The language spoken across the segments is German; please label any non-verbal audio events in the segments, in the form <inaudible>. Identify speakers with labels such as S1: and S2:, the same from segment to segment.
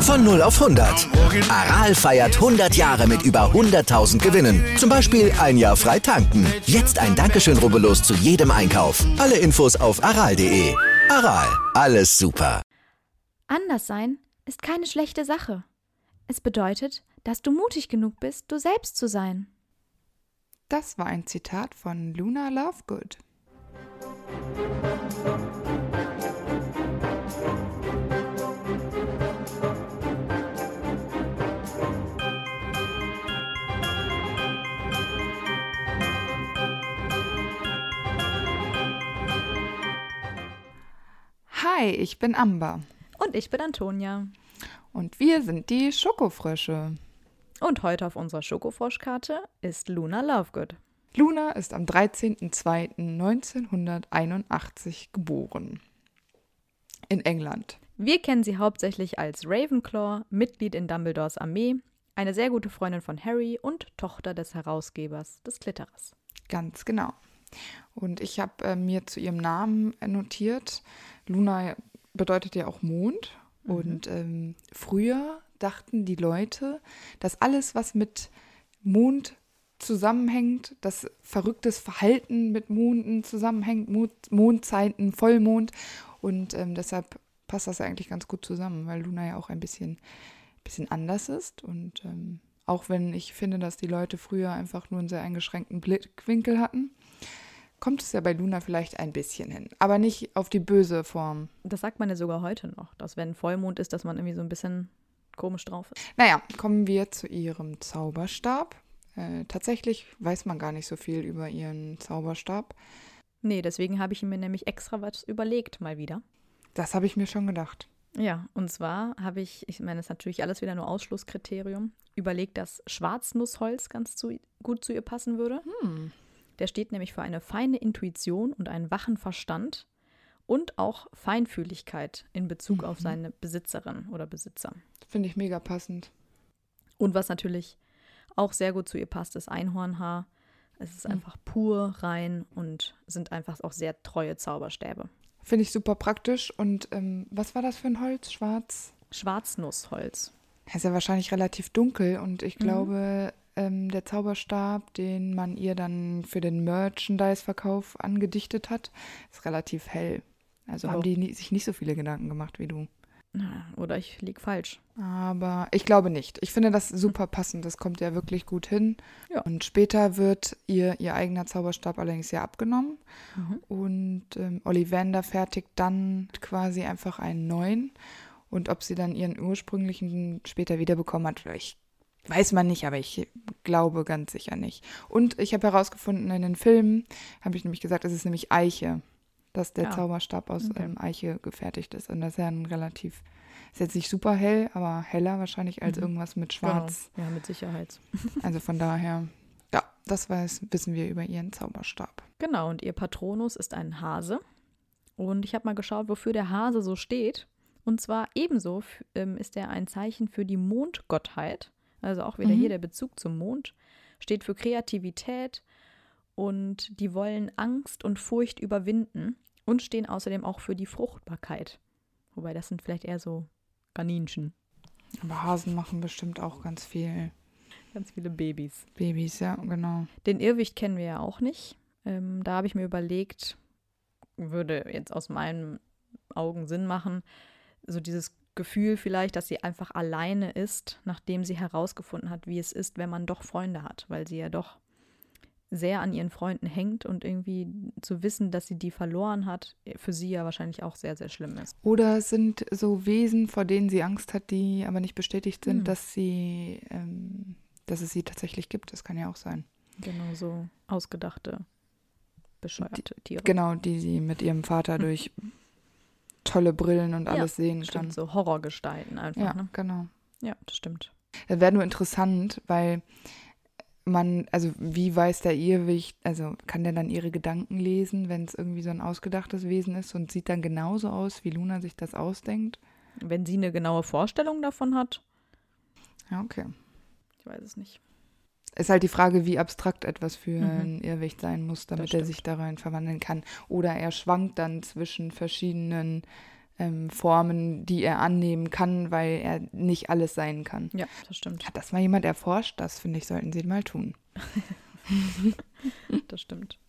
S1: Von 0 auf 100. Aral feiert 100 Jahre mit über 100.000 Gewinnen. Zum Beispiel ein Jahr frei tanken. Jetzt ein Dankeschön, rubbellos zu jedem Einkauf. Alle Infos auf aral.de. Aral, alles super.
S2: Anders sein ist keine schlechte Sache. Es bedeutet, dass du mutig genug bist, du selbst zu sein.
S3: Das war ein Zitat von Luna Lovegood. Hi, ich bin Amber.
S2: Und ich bin Antonia.
S3: Und wir sind die Schokofrösche.
S2: Und heute auf unserer Schokofroschkarte ist Luna Lovegood.
S3: Luna ist am 13.02.1981 geboren. In England.
S2: Wir kennen sie hauptsächlich als Ravenclaw, Mitglied in Dumbledores Armee, eine sehr gute Freundin von Harry und Tochter des Herausgebers des Glitterers.
S3: Ganz genau. Und ich habe äh, mir zu ihrem Namen notiert, Luna bedeutet ja auch Mond. Mhm. Und ähm, früher dachten die Leute, dass alles, was mit Mond zusammenhängt, dass verrücktes Verhalten mit Monden zusammenhängt, Mond, Mondzeiten, Vollmond. Und ähm, deshalb passt das eigentlich ganz gut zusammen, weil Luna ja auch ein bisschen, bisschen anders ist. Und ähm, auch wenn ich finde, dass die Leute früher einfach nur einen sehr eingeschränkten Blickwinkel hatten, kommt es ja bei Luna vielleicht ein bisschen hin. Aber nicht auf die böse Form.
S2: Das sagt man ja sogar heute noch, dass wenn Vollmond ist, dass man irgendwie so ein bisschen komisch drauf ist.
S3: Naja, kommen wir zu ihrem Zauberstab. Äh, tatsächlich weiß man gar nicht so viel über ihren Zauberstab.
S2: Nee, deswegen habe ich mir nämlich extra was überlegt, mal wieder.
S3: Das habe ich mir schon gedacht.
S2: Ja, und zwar habe ich, ich meine, das ist natürlich alles wieder nur Ausschlusskriterium, überlegt, dass Schwarznussholz ganz zu, gut zu ihr passen würde.
S3: Hm.
S2: Der steht nämlich für eine feine Intuition und einen wachen Verstand und auch Feinfühligkeit in Bezug mhm. auf seine Besitzerin oder Besitzer.
S3: Finde ich mega passend.
S2: Und was natürlich auch sehr gut zu ihr passt, ist Einhornhaar. Es ist mhm. einfach pur, rein und sind einfach auch sehr treue Zauberstäbe.
S3: Finde ich super praktisch. Und ähm, was war das für ein Holz? Schwarz?
S2: Schwarznussholz.
S3: ist ja wahrscheinlich relativ dunkel und ich mhm. glaube, ähm, der Zauberstab, den man ihr dann für den Merchandise-Verkauf angedichtet hat, ist relativ hell. Also oh. haben die nie, sich nicht so viele Gedanken gemacht wie du.
S2: Oder ich lieg falsch.
S3: Aber ich glaube nicht. Ich finde das super passend. Das kommt ja wirklich gut hin.
S2: Ja.
S3: Und später wird ihr ihr eigener Zauberstab allerdings ja abgenommen.
S2: Mhm.
S3: Und ähm, Ollivander fertigt dann quasi einfach einen neuen. Und ob sie dann ihren ursprünglichen später wiederbekommen hat, ich Weiß man nicht, aber ich glaube ganz sicher nicht. Und ich habe herausgefunden, in den Filmen habe ich nämlich gesagt, es ist nämlich Eiche, dass der ja. Zauberstab aus okay. ähm, Eiche gefertigt ist. Und das ist ja ein relativ, ist jetzt nicht super hell, aber heller wahrscheinlich als mhm. irgendwas mit genau. Schwarz.
S2: Genau. Ja, mit Sicherheit. <laughs>
S3: also von daher, ja, das weiß, wissen wir über ihren Zauberstab.
S2: Genau, und ihr Patronus ist ein Hase. Und ich habe mal geschaut, wofür der Hase so steht. Und zwar ebenso ähm, ist er ein Zeichen für die Mondgottheit. Also auch wieder mhm. hier der Bezug zum Mond steht für Kreativität und die wollen Angst und Furcht überwinden und stehen außerdem auch für die Fruchtbarkeit. Wobei das sind vielleicht eher so Kaninchen.
S3: Aber Hasen machen bestimmt auch ganz viel.
S2: Ganz viele Babys.
S3: Babys, ja, genau.
S2: Den Irrwicht kennen wir ja auch nicht. Ähm, da habe ich mir überlegt, würde jetzt aus meinen Augen Sinn machen, so dieses Gefühl vielleicht, dass sie einfach alleine ist, nachdem sie herausgefunden hat, wie es ist, wenn man doch Freunde hat, weil sie ja doch sehr an ihren Freunden hängt und irgendwie zu wissen, dass sie die verloren hat, für sie ja wahrscheinlich auch sehr, sehr schlimm ist.
S3: Oder es sind so Wesen, vor denen sie Angst hat, die aber nicht bestätigt sind, hm. dass sie, ähm, dass es sie tatsächlich gibt. Das kann ja auch sein.
S2: Genau so ausgedachte, bescheuerte
S3: die,
S2: Tiere.
S3: Genau, die sie mit ihrem Vater <laughs> durch tolle Brillen und alles
S2: ja,
S3: sehen
S2: stimmt,
S3: kann.
S2: So Horrorgestalten einfach.
S3: Ja,
S2: ne?
S3: genau.
S2: Ja, das stimmt.
S3: Das wäre nur interessant, weil man, also wie weiß der Irrwicht, also kann der dann ihre Gedanken lesen, wenn es irgendwie so ein ausgedachtes Wesen ist und sieht dann genauso aus, wie Luna sich das ausdenkt?
S2: Wenn sie eine genaue Vorstellung davon hat.
S3: Ja, okay.
S2: Ich weiß es nicht.
S3: Ist halt die Frage, wie abstrakt etwas für
S2: Mhm.
S3: ein Irrwicht sein muss, damit er sich darin verwandeln kann. Oder er schwankt dann zwischen verschiedenen ähm, Formen, die er annehmen kann, weil er nicht alles sein kann.
S2: Ja, das stimmt.
S3: Hat das mal jemand erforscht? Das finde ich, sollten sie mal tun. <laughs>
S2: Das stimmt.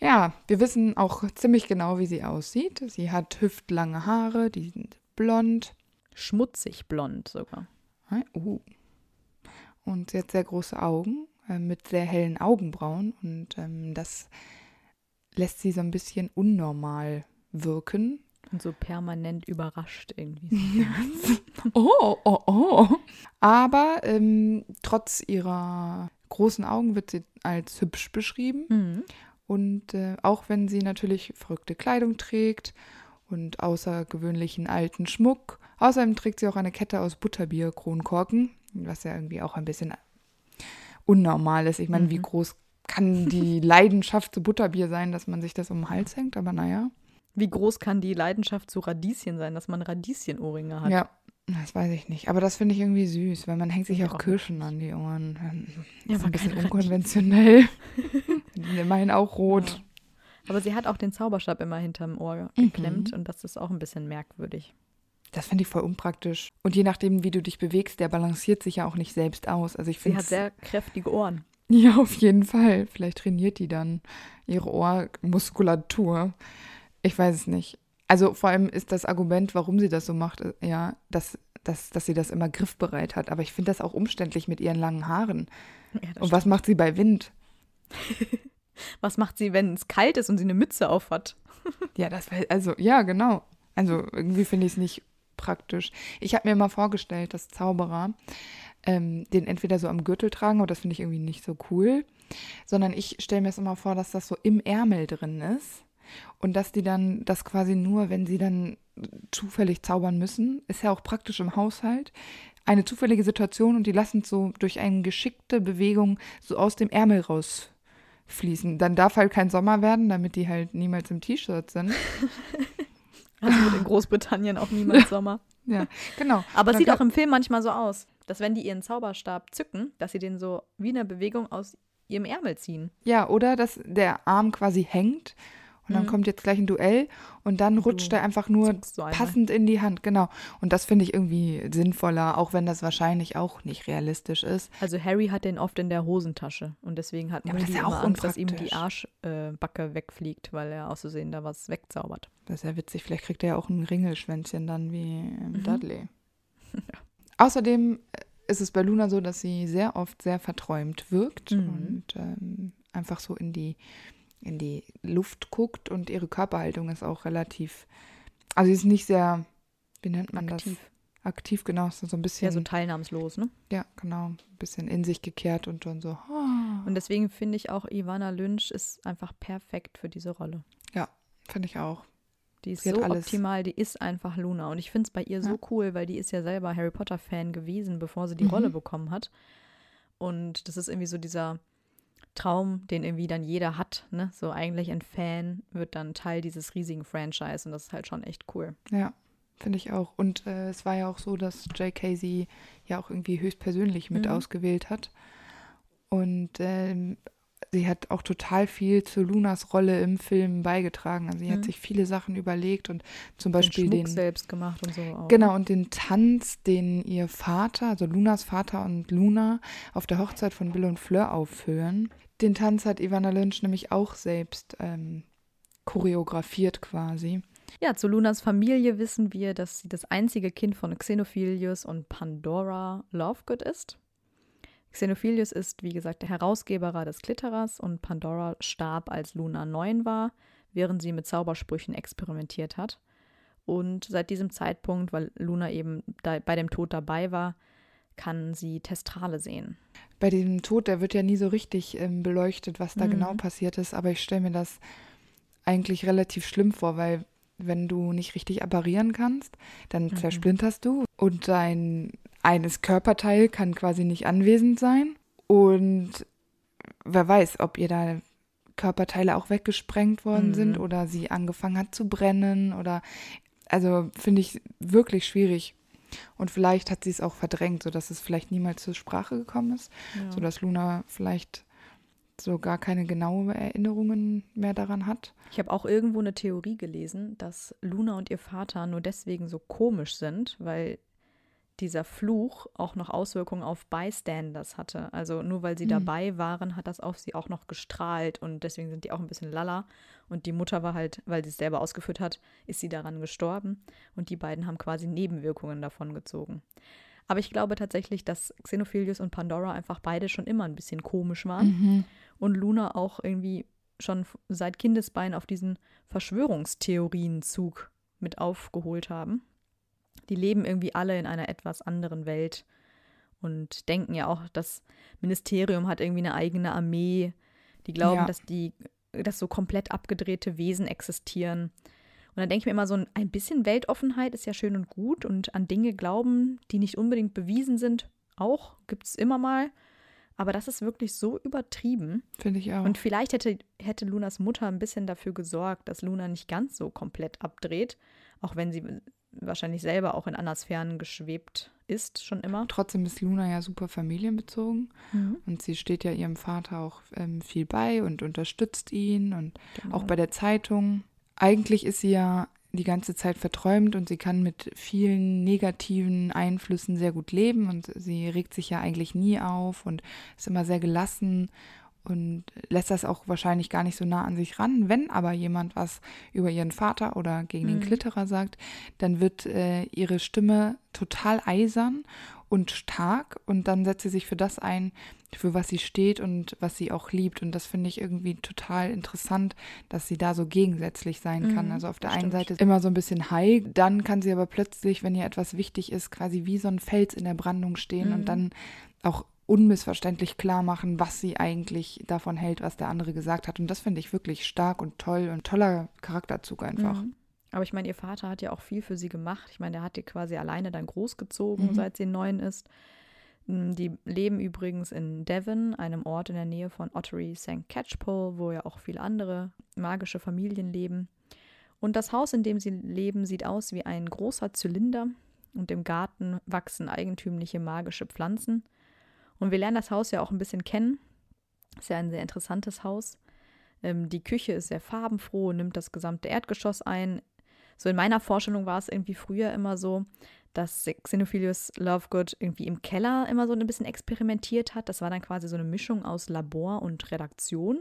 S3: Ja, wir wissen auch ziemlich genau, wie sie aussieht. Sie hat hüftlange Haare, die sind blond.
S2: Schmutzig blond sogar.
S3: Uh. Und sie hat sehr große Augen äh, mit sehr hellen Augenbrauen. Und ähm, das lässt sie so ein bisschen unnormal wirken.
S2: Und so permanent überrascht irgendwie. <laughs>
S3: Oh, oh, oh. Aber ähm, trotz ihrer großen Augen wird sie als hübsch beschrieben.
S2: mhm.
S3: Und äh, auch wenn sie natürlich verrückte Kleidung trägt und außergewöhnlichen alten Schmuck. Außerdem trägt sie auch eine Kette aus Butterbier-Kronkorken, was ja irgendwie auch ein bisschen unnormal ist. Ich meine, wie
S2: Mhm.
S3: groß kann die <laughs> Leidenschaft zu Butterbier sein, dass man sich das um den Hals hängt? Aber naja.
S2: Wie groß kann die Leidenschaft zu Radieschen sein, dass man Radieschenohrringe hat?
S3: Ja, das weiß ich nicht. Aber das finde ich irgendwie süß, weil man hängt sich
S2: Ich
S3: auch
S2: auch
S3: Kirschen an die Ohren.
S2: Ja,
S3: Das ist
S2: aber
S3: ein bisschen unkonventionell. Immerhin auch rot.
S2: Aber sie hat auch den Zauberstab immer hinterm Ohr
S3: Mhm.
S2: geklemmt und das ist auch ein bisschen merkwürdig.
S3: Das finde ich voll unpraktisch. Und je nachdem, wie du dich bewegst, der balanciert sich ja auch nicht selbst aus. Also ich
S2: Sie hat sehr kräftige Ohren.
S3: Ja, auf jeden Fall. Vielleicht trainiert die dann ihre Ohrmuskulatur. Ich weiß es nicht. Also vor allem ist das Argument, warum sie das so macht, äh, ja, dass, dass, dass sie das immer griffbereit hat. Aber ich finde das auch umständlich mit ihren langen Haaren.
S2: Ja,
S3: Und was macht sie bei Wind? <laughs>
S2: Was macht sie, wenn es kalt ist und sie eine Mütze aufhat? <laughs>
S3: Ja, das war, also, ja, genau. Also irgendwie finde ich es nicht praktisch. Ich habe mir mal vorgestellt, dass Zauberer ähm, den entweder so am Gürtel tragen, aber das finde ich irgendwie nicht so cool, sondern ich stelle mir es immer vor, dass das so im Ärmel drin ist und dass die dann das quasi nur, wenn sie dann zufällig zaubern müssen, ist ja auch praktisch im Haushalt, eine zufällige Situation und die lassen es so durch eine geschickte Bewegung so aus dem Ärmel rausfließen. Dann darf halt kein Sommer werden, damit die halt niemals im T-Shirt sind. <laughs>
S2: Also in Großbritannien auch niemals Sommer. <laughs>
S3: Ja, genau.
S2: Aber es sieht auch im Film manchmal so aus, dass wenn die ihren Zauberstab zücken, dass sie den so wie eine Bewegung aus ihrem Ärmel ziehen.
S3: Ja, oder dass der Arm quasi hängt und dann
S2: Mhm.
S3: kommt jetzt gleich ein Duell und dann rutscht
S2: du
S3: er einfach nur passend in die Hand, genau. Und das finde ich irgendwie sinnvoller, auch wenn das wahrscheinlich auch nicht realistisch ist.
S2: Also Harry hat den oft in der Hosentasche und deswegen hat
S3: Ja, aber das ja auch
S2: Angst, dass ihm die. Arschbacke äh, wegfliegt, weil er aus Versehen da was wegzaubert.
S3: Das ist ja witzig, vielleicht kriegt er ja auch ein Ringelschwänzchen dann wie
S2: Mhm.
S3: Dudley. <laughs> Außerdem ist es bei Luna so, dass sie sehr oft sehr verträumt wirkt
S2: Mhm.
S3: und ähm, einfach so in die, in die Luft guckt und ihre Körperhaltung ist auch relativ, also sie ist nicht sehr, wie nennt man
S2: Aktiv.
S3: das? Aktiv, genau, ist so ein bisschen,
S2: Ja, so teilnahmslos, ne?
S3: ja, genau, ein bisschen in sich gekehrt und dann so, ah,
S2: Und deswegen finde ich auch, Ivana Lynch ist einfach perfekt für diese Rolle.
S3: finde ich auch.
S2: Die ist so
S3: alles.
S2: optimal, die ist einfach Luna. Und ich finde es bei ihr so
S3: Ja.
S2: cool, weil die ist ja selber Harry Potter-Fan gewesen, bevor sie die
S3: Mhm.
S2: Rolle bekommen hat. Und das ist irgendwie so dieser Traum, den irgendwie dann jeder hat. Ne? So eigentlich ein Fan wird dann Teil dieses riesigen Franchise und das ist halt schon echt cool.
S3: Ja, finde ich auch. Und äh, es war ja auch so, dass J.K. sie ja auch irgendwie höchstpersönlich mit
S2: Mhm.
S3: ausgewählt hat. Und ähm, sie hat auch total viel zu Lunas Rolle im Film beigetragen. Also sie
S2: Mhm.
S3: hat sich viele Sachen überlegt und zum
S2: Den
S3: Beispiel
S2: Schmuck
S3: den,
S2: selbst gemacht und so auch.
S3: genau und den Tanz, den ihr Vater, also Lunas Vater und Luna auf der Hochzeit von Bill und Fleur aufführen. Den Tanz hat Ivana Lynch nämlich auch selbst ähm, choreografiert quasi.
S2: Ja, zu Lunas Familie wissen wir, dass sie das einzige Kind von Xenophilius und Pandora Lovegood ist. Xenophilius ist, wie gesagt, der Herausgeber des Glitterers und Pandora starb, als Luna neun war, während sie mit Zaubersprüchen experimentiert hat. Und seit diesem Zeitpunkt, weil Luna eben bei dem Tod dabei war, kann sie Testrale sehen.
S3: bei diesem Tod, der wird ja nie so richtig ähm, beleuchtet, was da
S2: Mhm.
S3: genau passiert ist, aber ich stelle mir das eigentlich relativ schlimm vor, weil wenn du nicht richtig apparieren kannst, dann
S2: Mhm.
S3: zersplinterst du und dein eines Körperteil kann quasi nicht anwesend sein und wer weiß, ob ihr da Körperteile auch weggesprengt worden
S2: Mhm.
S3: sind oder sie angefangen hat zu brennen oder also finde ich wirklich schwierig. Und vielleicht hat sie es auch verdrängt, sodass es vielleicht niemals zur Sprache gekommen ist,
S2: Ja.
S3: sodass Luna vielleicht so gar keine genauen Erinnerungen mehr daran hat.
S2: Ich habe auch irgendwo eine Theorie gelesen, dass Luna und ihr Vater nur deswegen so komisch sind, weil dieser Fluch auch noch Auswirkungen auf Bystanders hatte. Also nur weil sie
S3: Mhm.
S2: dabei waren, hat das auf sie auch noch gestrahlt und deswegen sind die auch ein bisschen lala. Und die Mutter war halt, weil sie es selber ausgeführt hat, ist sie daran gestorben und die beiden haben quasi Nebenwirkungen davon gezogen. Aber ich glaube tatsächlich, dass Xenophilius und Pandora einfach beide schon immer ein bisschen komisch waren und Luna auch irgendwie schon seit Kindesbein auf diesen Verschwörungstheorienzug mit aufgeholt haben. Die leben irgendwie alle in einer etwas anderen Welt und denken ja auch, das Ministerium hat irgendwie eine eigene Armee. Die glauben,
S3: Ja.
S2: dass die, dass so komplett abgedrehte Wesen existieren. Und dann denke ich mir immer so, ein- ein bisschen Weltoffenheit ist ja schön und gut und an Dinge glauben, die nicht unbedingt bewiesen sind, auch gibt es immer mal. Aber das ist wirklich so übertrieben.
S3: Finde ich auch.
S2: Und vielleicht hätte, hätte Lunas Mutter ein bisschen dafür gesorgt, dass Luna nicht ganz so komplett abdreht, auch wenn sie wahrscheinlich selber auch in Anasphären geschwebt ist, schon immer.
S3: Trotzdem ist Luna ja super familienbezogen und sie steht ja ihrem Vater auch ähm, viel bei und unterstützt ihn und
S2: Genau.
S3: auch bei der Zeitung. Eigentlich ist sie ja die ganze Zeit verträumt und sie kann mit vielen negativen Einflüssen sehr gut leben und sie regt sich ja eigentlich nie auf und ist immer sehr gelassen und lässt das auch wahrscheinlich gar nicht so nah an sich ran. Wenn aber jemand was über ihren Vater oder gegen den
S2: Mhm.
S3: Klitterer sagt, dann wird äh, ihre Stimme total eisern und stark und dann setzt sie sich für das ein, für was sie steht und was sie auch liebt. Und das finde ich irgendwie total interessant, dass sie da so gegensätzlich sein kann.
S2: Mhm,
S3: Also auf der einen
S2: stimmt.
S3: Seite immer so ein bisschen high, dann kann sie aber plötzlich, wenn ihr etwas wichtig ist, quasi wie so ein Fels in der Brandung stehen
S2: Mhm.
S3: und dann auch unmissverständlich klar machen, was sie eigentlich davon hält, was der andere gesagt hat. Und das finde ich wirklich stark und toll und toller Charakterzug einfach.
S2: Mhm. Aber ich meine, ihr Vater hat ja auch viel für sie gemacht. Ich meine, der hat die quasi alleine dann großgezogen,
S3: Mhm.
S2: seit sie neun ist. Mm, Die leben übrigens in Devon, einem Ort in der Nähe von Ottery St. Catchpole, wo ja auch viele andere magische Familien leben. Und das Haus, in dem sie leben, sieht aus wie ein großer Zylinder und im Garten wachsen eigentümliche magische Pflanzen. Und wir lernen das Haus ja auch ein bisschen kennen. Ist ja ein sehr interessantes Haus. Ähm, die Küche ist sehr farbenfroh, nimmt das gesamte Erdgeschoss ein. So in meiner Vorstellung war es irgendwie früher immer so, dass Xenophilius Lovegood irgendwie im Keller immer so ein bisschen experimentiert hat. Das war dann quasi so eine Mischung aus Labor und Redaktion,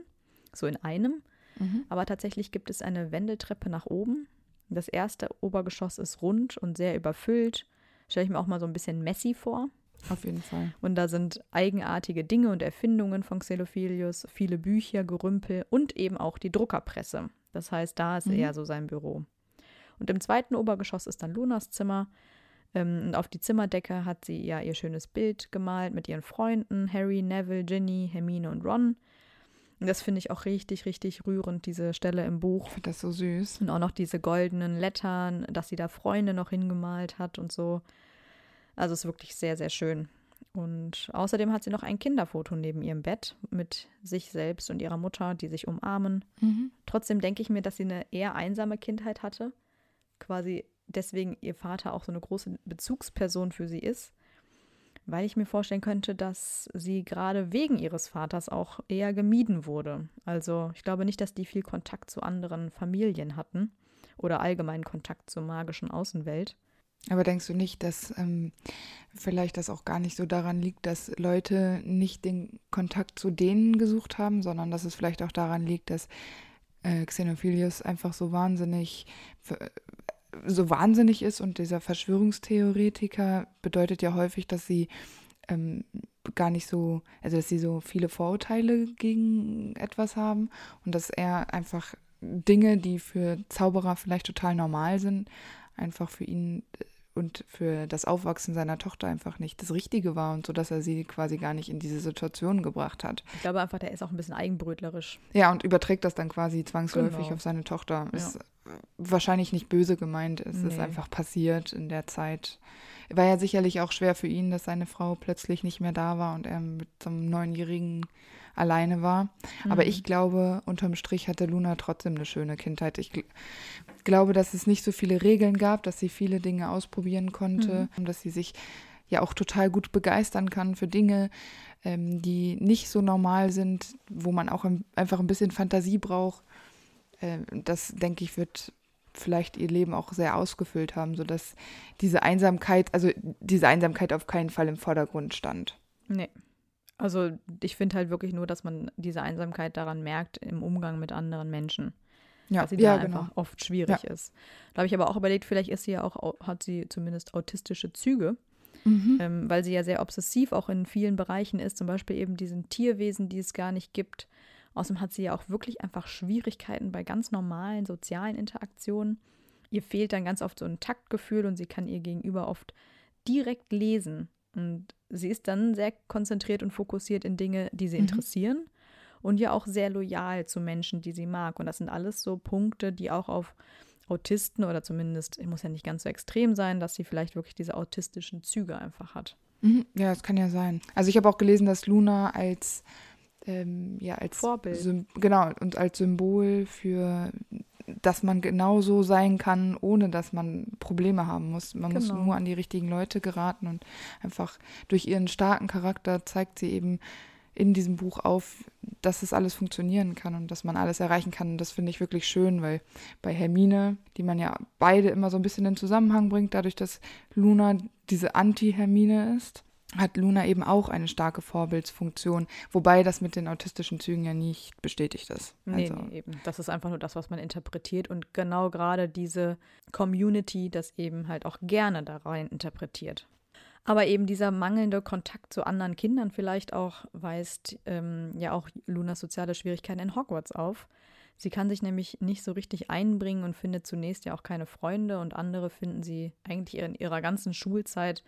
S2: so in einem.
S3: Mhm.
S2: Aber tatsächlich gibt es eine Wendeltreppe nach oben. Das erste Obergeschoss ist rund und sehr überfüllt. Stelle ich mir auch mal so ein bisschen messy vor.
S3: Auf jeden Fall.
S2: Und da sind eigenartige Dinge und Erfindungen von Xenophilius, viele Bücher, Gerümpel und eben auch die Druckerpresse. Das heißt, da ist
S3: Mhm.
S2: eher so sein Büro. Und im zweiten Obergeschoss ist dann Lunas Zimmer. Ähm, und auf die Zimmerdecke hat sie ja ihr schönes Bild gemalt mit ihren Freunden Harry, Neville, Ginny, Hermine und Ron. Und das finde ich auch richtig, richtig rührend, diese Stelle im Buch.
S3: Ich finde das so süß.
S2: Und auch noch diese goldenen Lettern, dass sie da Freunde noch hingemalt hat und so. Also ist wirklich sehr, sehr schön. Und außerdem hat sie noch ein Kinderfoto neben ihrem Bett mit sich selbst und ihrer Mutter, die sich umarmen.
S3: Mhm.
S2: Trotzdem denke ich mir, dass sie eine eher einsame Kindheit hatte. Quasi deswegen ihr Vater auch so eine große Bezugsperson für sie ist. Weil ich mir vorstellen könnte, dass sie gerade wegen ihres Vaters auch eher gemieden wurde. Also ich glaube nicht, dass die viel Kontakt zu anderen Familien hatten oder allgemein Kontakt zur magischen Außenwelt.
S3: Aber denkst du nicht, dass ähm, vielleicht das auch gar nicht so daran liegt, dass Leute nicht den Kontakt zu denen gesucht haben, sondern dass es vielleicht auch daran liegt, dass äh, Xenophilius einfach so wahnsinnig äh, so wahnsinnig ist und dieser Verschwörungstheoretiker bedeutet ja häufig, dass sie ähm, gar nicht so, also dass sie so viele Vorurteile gegen etwas haben und dass er einfach Dinge, die für Zauberer vielleicht total normal sind, einfach für ihn äh, und für das Aufwachsen seiner Tochter einfach nicht das Richtige war und so, dass er sie quasi gar nicht in diese Situation gebracht hat.
S2: Ich glaube einfach, der ist auch ein bisschen eigenbrötlerisch.
S3: Ja, und überträgt das dann quasi zwangsläufig
S2: Genau.
S3: auf seine Tochter.
S2: Ja.
S3: Ist wahrscheinlich nicht böse gemeint, es ist
S2: Nee.
S3: einfach passiert in der Zeit. War ja sicherlich auch schwer für ihn, dass seine Frau plötzlich nicht mehr da war und er mit so einem Neunjährigen alleine war. Mhm. Aber ich glaube, unterm Strich hatte Luna trotzdem eine schöne Kindheit. Ich gl glaube, dass es nicht so viele Regeln gab, dass sie viele Dinge ausprobieren konnte mhm. dass sie sich ja auch total gut begeistern kann für Dinge, ähm, die nicht so normal sind, wo man auch ein, einfach ein bisschen Fantasie braucht. Äh, das, denke ich, wird vielleicht ihr Leben auch sehr ausgefüllt haben, sodass diese Einsamkeit, also diese Einsamkeit auf keinen Fall im Vordergrund stand.
S2: Nee. Also ich finde halt wirklich nur, dass man diese Einsamkeit daran merkt im Umgang mit anderen Menschen. Ja, dass sie ja, da genau. einfach oft schwierig ja. ist. Da habe ich aber auch überlegt, vielleicht ist sie ja auch, hat sie zumindest autistische Züge. Mhm. Ähm, weil sie ja sehr obsessiv auch in vielen Bereichen ist, zum Beispiel eben diesen Tierwesen, die es gar nicht gibt. Außerdem hat sie ja auch wirklich einfach Schwierigkeiten bei ganz normalen sozialen Interaktionen. Ihr fehlt dann ganz oft so ein Taktgefühl und sie kann ihr Gegenüber oft direkt lesen. Und sie ist dann sehr konzentriert und fokussiert in Dinge, die sie mhm. interessieren und ja auch sehr loyal zu Menschen, die sie mag. Und das sind alles so Punkte, die auch auf Autisten oder zumindest, muss ja nicht ganz so extrem sein, dass sie vielleicht wirklich diese autistischen Züge einfach hat.
S3: Mhm. Ja, das kann ja sein. Also ich habe auch gelesen, dass Luna als ähm, ja als
S2: Vorbild.
S3: Sym genau und als Symbol für dass man genauso sein kann, ohne dass man Probleme haben muss. Man genau. muss nur an die richtigen Leute geraten und einfach durch ihren starken Charakter zeigt sie eben in diesem Buch auf, dass es alles funktionieren kann und dass man alles erreichen kann. Und das finde ich wirklich schön, weil bei Hermine, die man ja beide immer so ein bisschen in Zusammenhang bringt, dadurch, dass Luna diese Anti-Hermine ist, hat Luna eben auch eine starke Vorbildsfunktion, wobei das mit den autistischen Zügen ja nicht bestätigt ist.
S2: Nee, also. nee, eben. Das ist einfach nur das, was man interpretiert und genau gerade diese Community das eben halt auch gerne da rein interpretiert. Aber eben dieser mangelnde Kontakt zu anderen Kindern vielleicht auch weist ähm, ja auch Lunas soziale Schwierigkeiten in Hogwarts auf. Sie kann sich nämlich nicht so richtig einbringen und findet zunächst ja auch keine Freunde und andere finden sie eigentlich in ihrer ganzen Schulzeit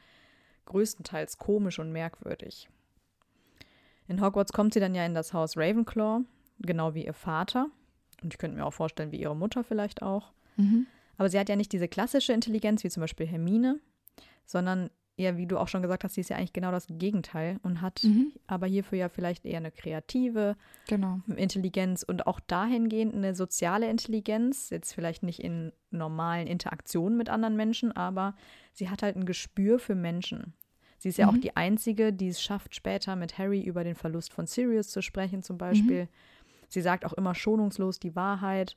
S2: größtenteils komisch und merkwürdig. In Hogwarts kommt sie dann ja in das Haus Ravenclaw, genau wie ihr Vater. Und ich könnte mir auch vorstellen, wie ihre Mutter vielleicht auch. Mhm. Aber sie hat ja nicht diese klassische Intelligenz, wie zum Beispiel Hermine, sondern ja, wie du auch schon gesagt hast, sie ist ja eigentlich genau das Gegenteil und hat mhm. aber hierfür ja vielleicht eher eine kreative
S3: genau.
S2: Intelligenz und auch dahingehend eine soziale Intelligenz, jetzt vielleicht nicht in normalen Interaktionen mit anderen Menschen, aber sie hat halt ein Gespür für Menschen. Sie ist ja mhm. auch die Einzige, die es schafft, später mit Harry über den Verlust von Sirius zu sprechen, zum Beispiel. Mhm. Sie sagt auch immer schonungslos die Wahrheit.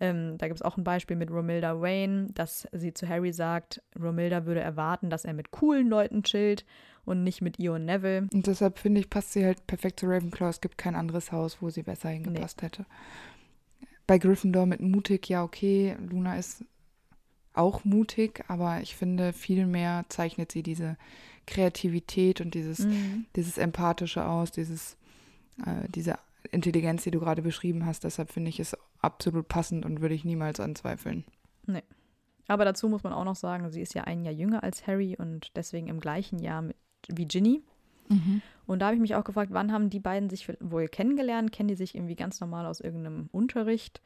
S2: Ähm, da gibt es auch ein Beispiel mit Romilda Wayne, dass sie zu Harry sagt, Romilda würde erwarten, dass er mit coolen Leuten chillt und nicht mit ihr und Neville.
S3: Und deshalb finde ich, passt sie halt perfekt zu Ravenclaw. Es gibt kein anderes Haus, wo sie besser hingepasst nee. hätte. Bei Gryffindor mit mutig, ja, okay. Luna ist auch mutig, aber ich finde, viel mehr zeichnet sie diese Kreativität und dieses, mhm. dieses Empathische aus, dieses, äh, diese Intelligenz, die du gerade beschrieben hast. Deshalb finde ich es absolut passend und würde ich niemals anzweifeln.
S2: Nee. Aber dazu muss man auch noch sagen, sie ist ja ein Jahr jünger als Harry und deswegen im gleichen Jahr mit, wie Ginny. Mhm. Und da habe ich mich auch gefragt, wann haben die beiden sich wohl kennengelernt? Kennen die sich irgendwie ganz normal aus irgendeinem Unterricht?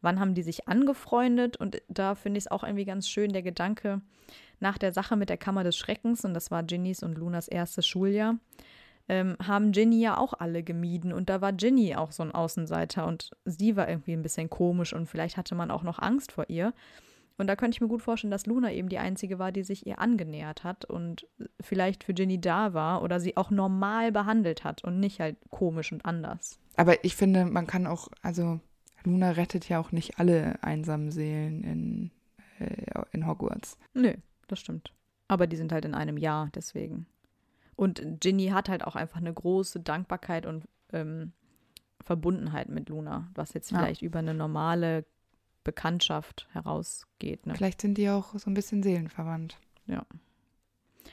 S2: Wann haben die sich angefreundet? Und da finde ich es auch irgendwie ganz schön, der Gedanke nach der Sache mit der Kammer des Schreckens, und das war Ginnys und Lunas erstes Schuljahr, ähm, haben Ginny ja auch alle gemieden. Und da war Ginny auch so ein Außenseiter und sie war irgendwie ein bisschen komisch und vielleicht hatte man auch noch Angst vor ihr. Und da könnte ich mir gut vorstellen, dass Luna eben die einzige war, die sich ihr angenähert hat und vielleicht für Ginny da war oder sie auch normal behandelt hat und nicht halt komisch und anders.
S3: Aber ich finde, man kann auch, also Luna rettet ja auch nicht alle einsamen Seelen in, äh, in Hogwarts.
S2: Nö, das stimmt. Aber die sind halt in einem Jahr, deswegen. Und Ginny hat halt auch einfach eine große Dankbarkeit und ähm, Verbundenheit mit Luna, was jetzt vielleicht ja. über eine normale Bekanntschaft herausgeht. Ne?
S3: Vielleicht sind die auch so ein bisschen seelenverwandt.
S2: Ja.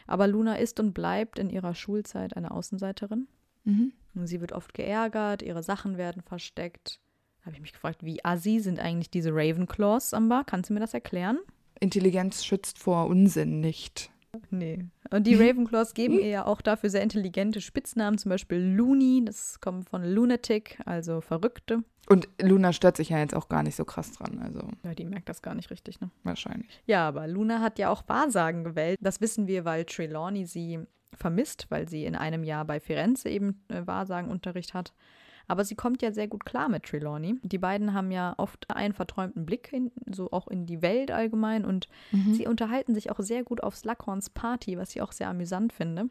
S2: Aber Luna ist und bleibt in ihrer Schulzeit eine Außenseiterin. Mhm. Sie wird oft geärgert, ihre Sachen werden versteckt. Da habe ich mich gefragt, wie assi sind eigentlich diese Ravenclaws, Amber? Kannst du mir das erklären?
S3: Intelligenz schützt vor Unsinn nicht.
S2: Nee. Und die Ravenclaws geben ihr ja auch dafür sehr intelligente Spitznamen, zum Beispiel Looney, das kommt von Lunatic, also Verrückte.
S3: Und Luna stört sich ja jetzt auch gar nicht so krass dran. Also.
S2: Ja, die merkt das gar nicht richtig, ne?
S3: Wahrscheinlich.
S2: Ja, aber Luna hat ja auch Wahrsagen gewählt. Das wissen wir, weil Trelawney sie vermisst, weil sie in einem Jahr bei Firenze eben äh, Wahrsagenunterricht hat. Aber sie kommt ja sehr gut klar mit Trelawney. Die beiden haben ja oft einen verträumten Blick, in, so auch in die Welt allgemein. Und mhm. sie unterhalten sich auch sehr gut auf Slughorns Party, was ich auch sehr amüsant finde.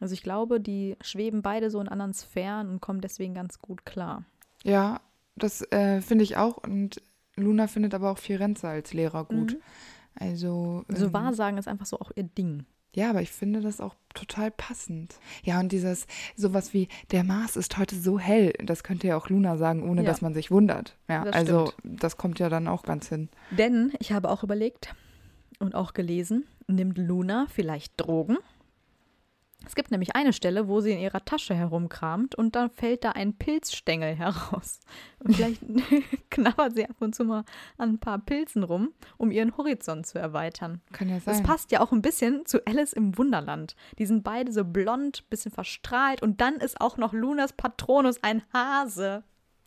S2: Also ich glaube, die schweben beide so in anderen Sphären und kommen deswegen ganz gut klar.
S3: Ja, das äh, finde ich auch. Und Luna findet aber auch Firenze als Lehrer gut. Mhm. Also.
S2: So ähm, Wahrsagen ist einfach so auch ihr Ding.
S3: Ja, aber ich finde das auch total passend. Ja, und dieses, sowas wie, der Mars ist heute so hell, das könnte ja auch Luna sagen, ohne ja. dass man sich wundert. Ja, das also stimmt. das kommt ja dann auch ganz hin.
S2: Denn ich habe auch überlegt und auch gelesen, nimmt Luna vielleicht Drogen? Es gibt nämlich eine Stelle, wo sie in ihrer Tasche herumkramt und dann fällt da ein Pilzstängel heraus. Und vielleicht <laughs> knabbert sie ab und zu mal an ein paar Pilzen rum, um ihren Horizont zu erweitern.
S3: Kann ja sein.
S2: Das passt ja auch ein bisschen zu Alice im Wunderland. Die sind beide so blond, bisschen verstrahlt und dann ist auch noch Lunas Patronus ein Hase.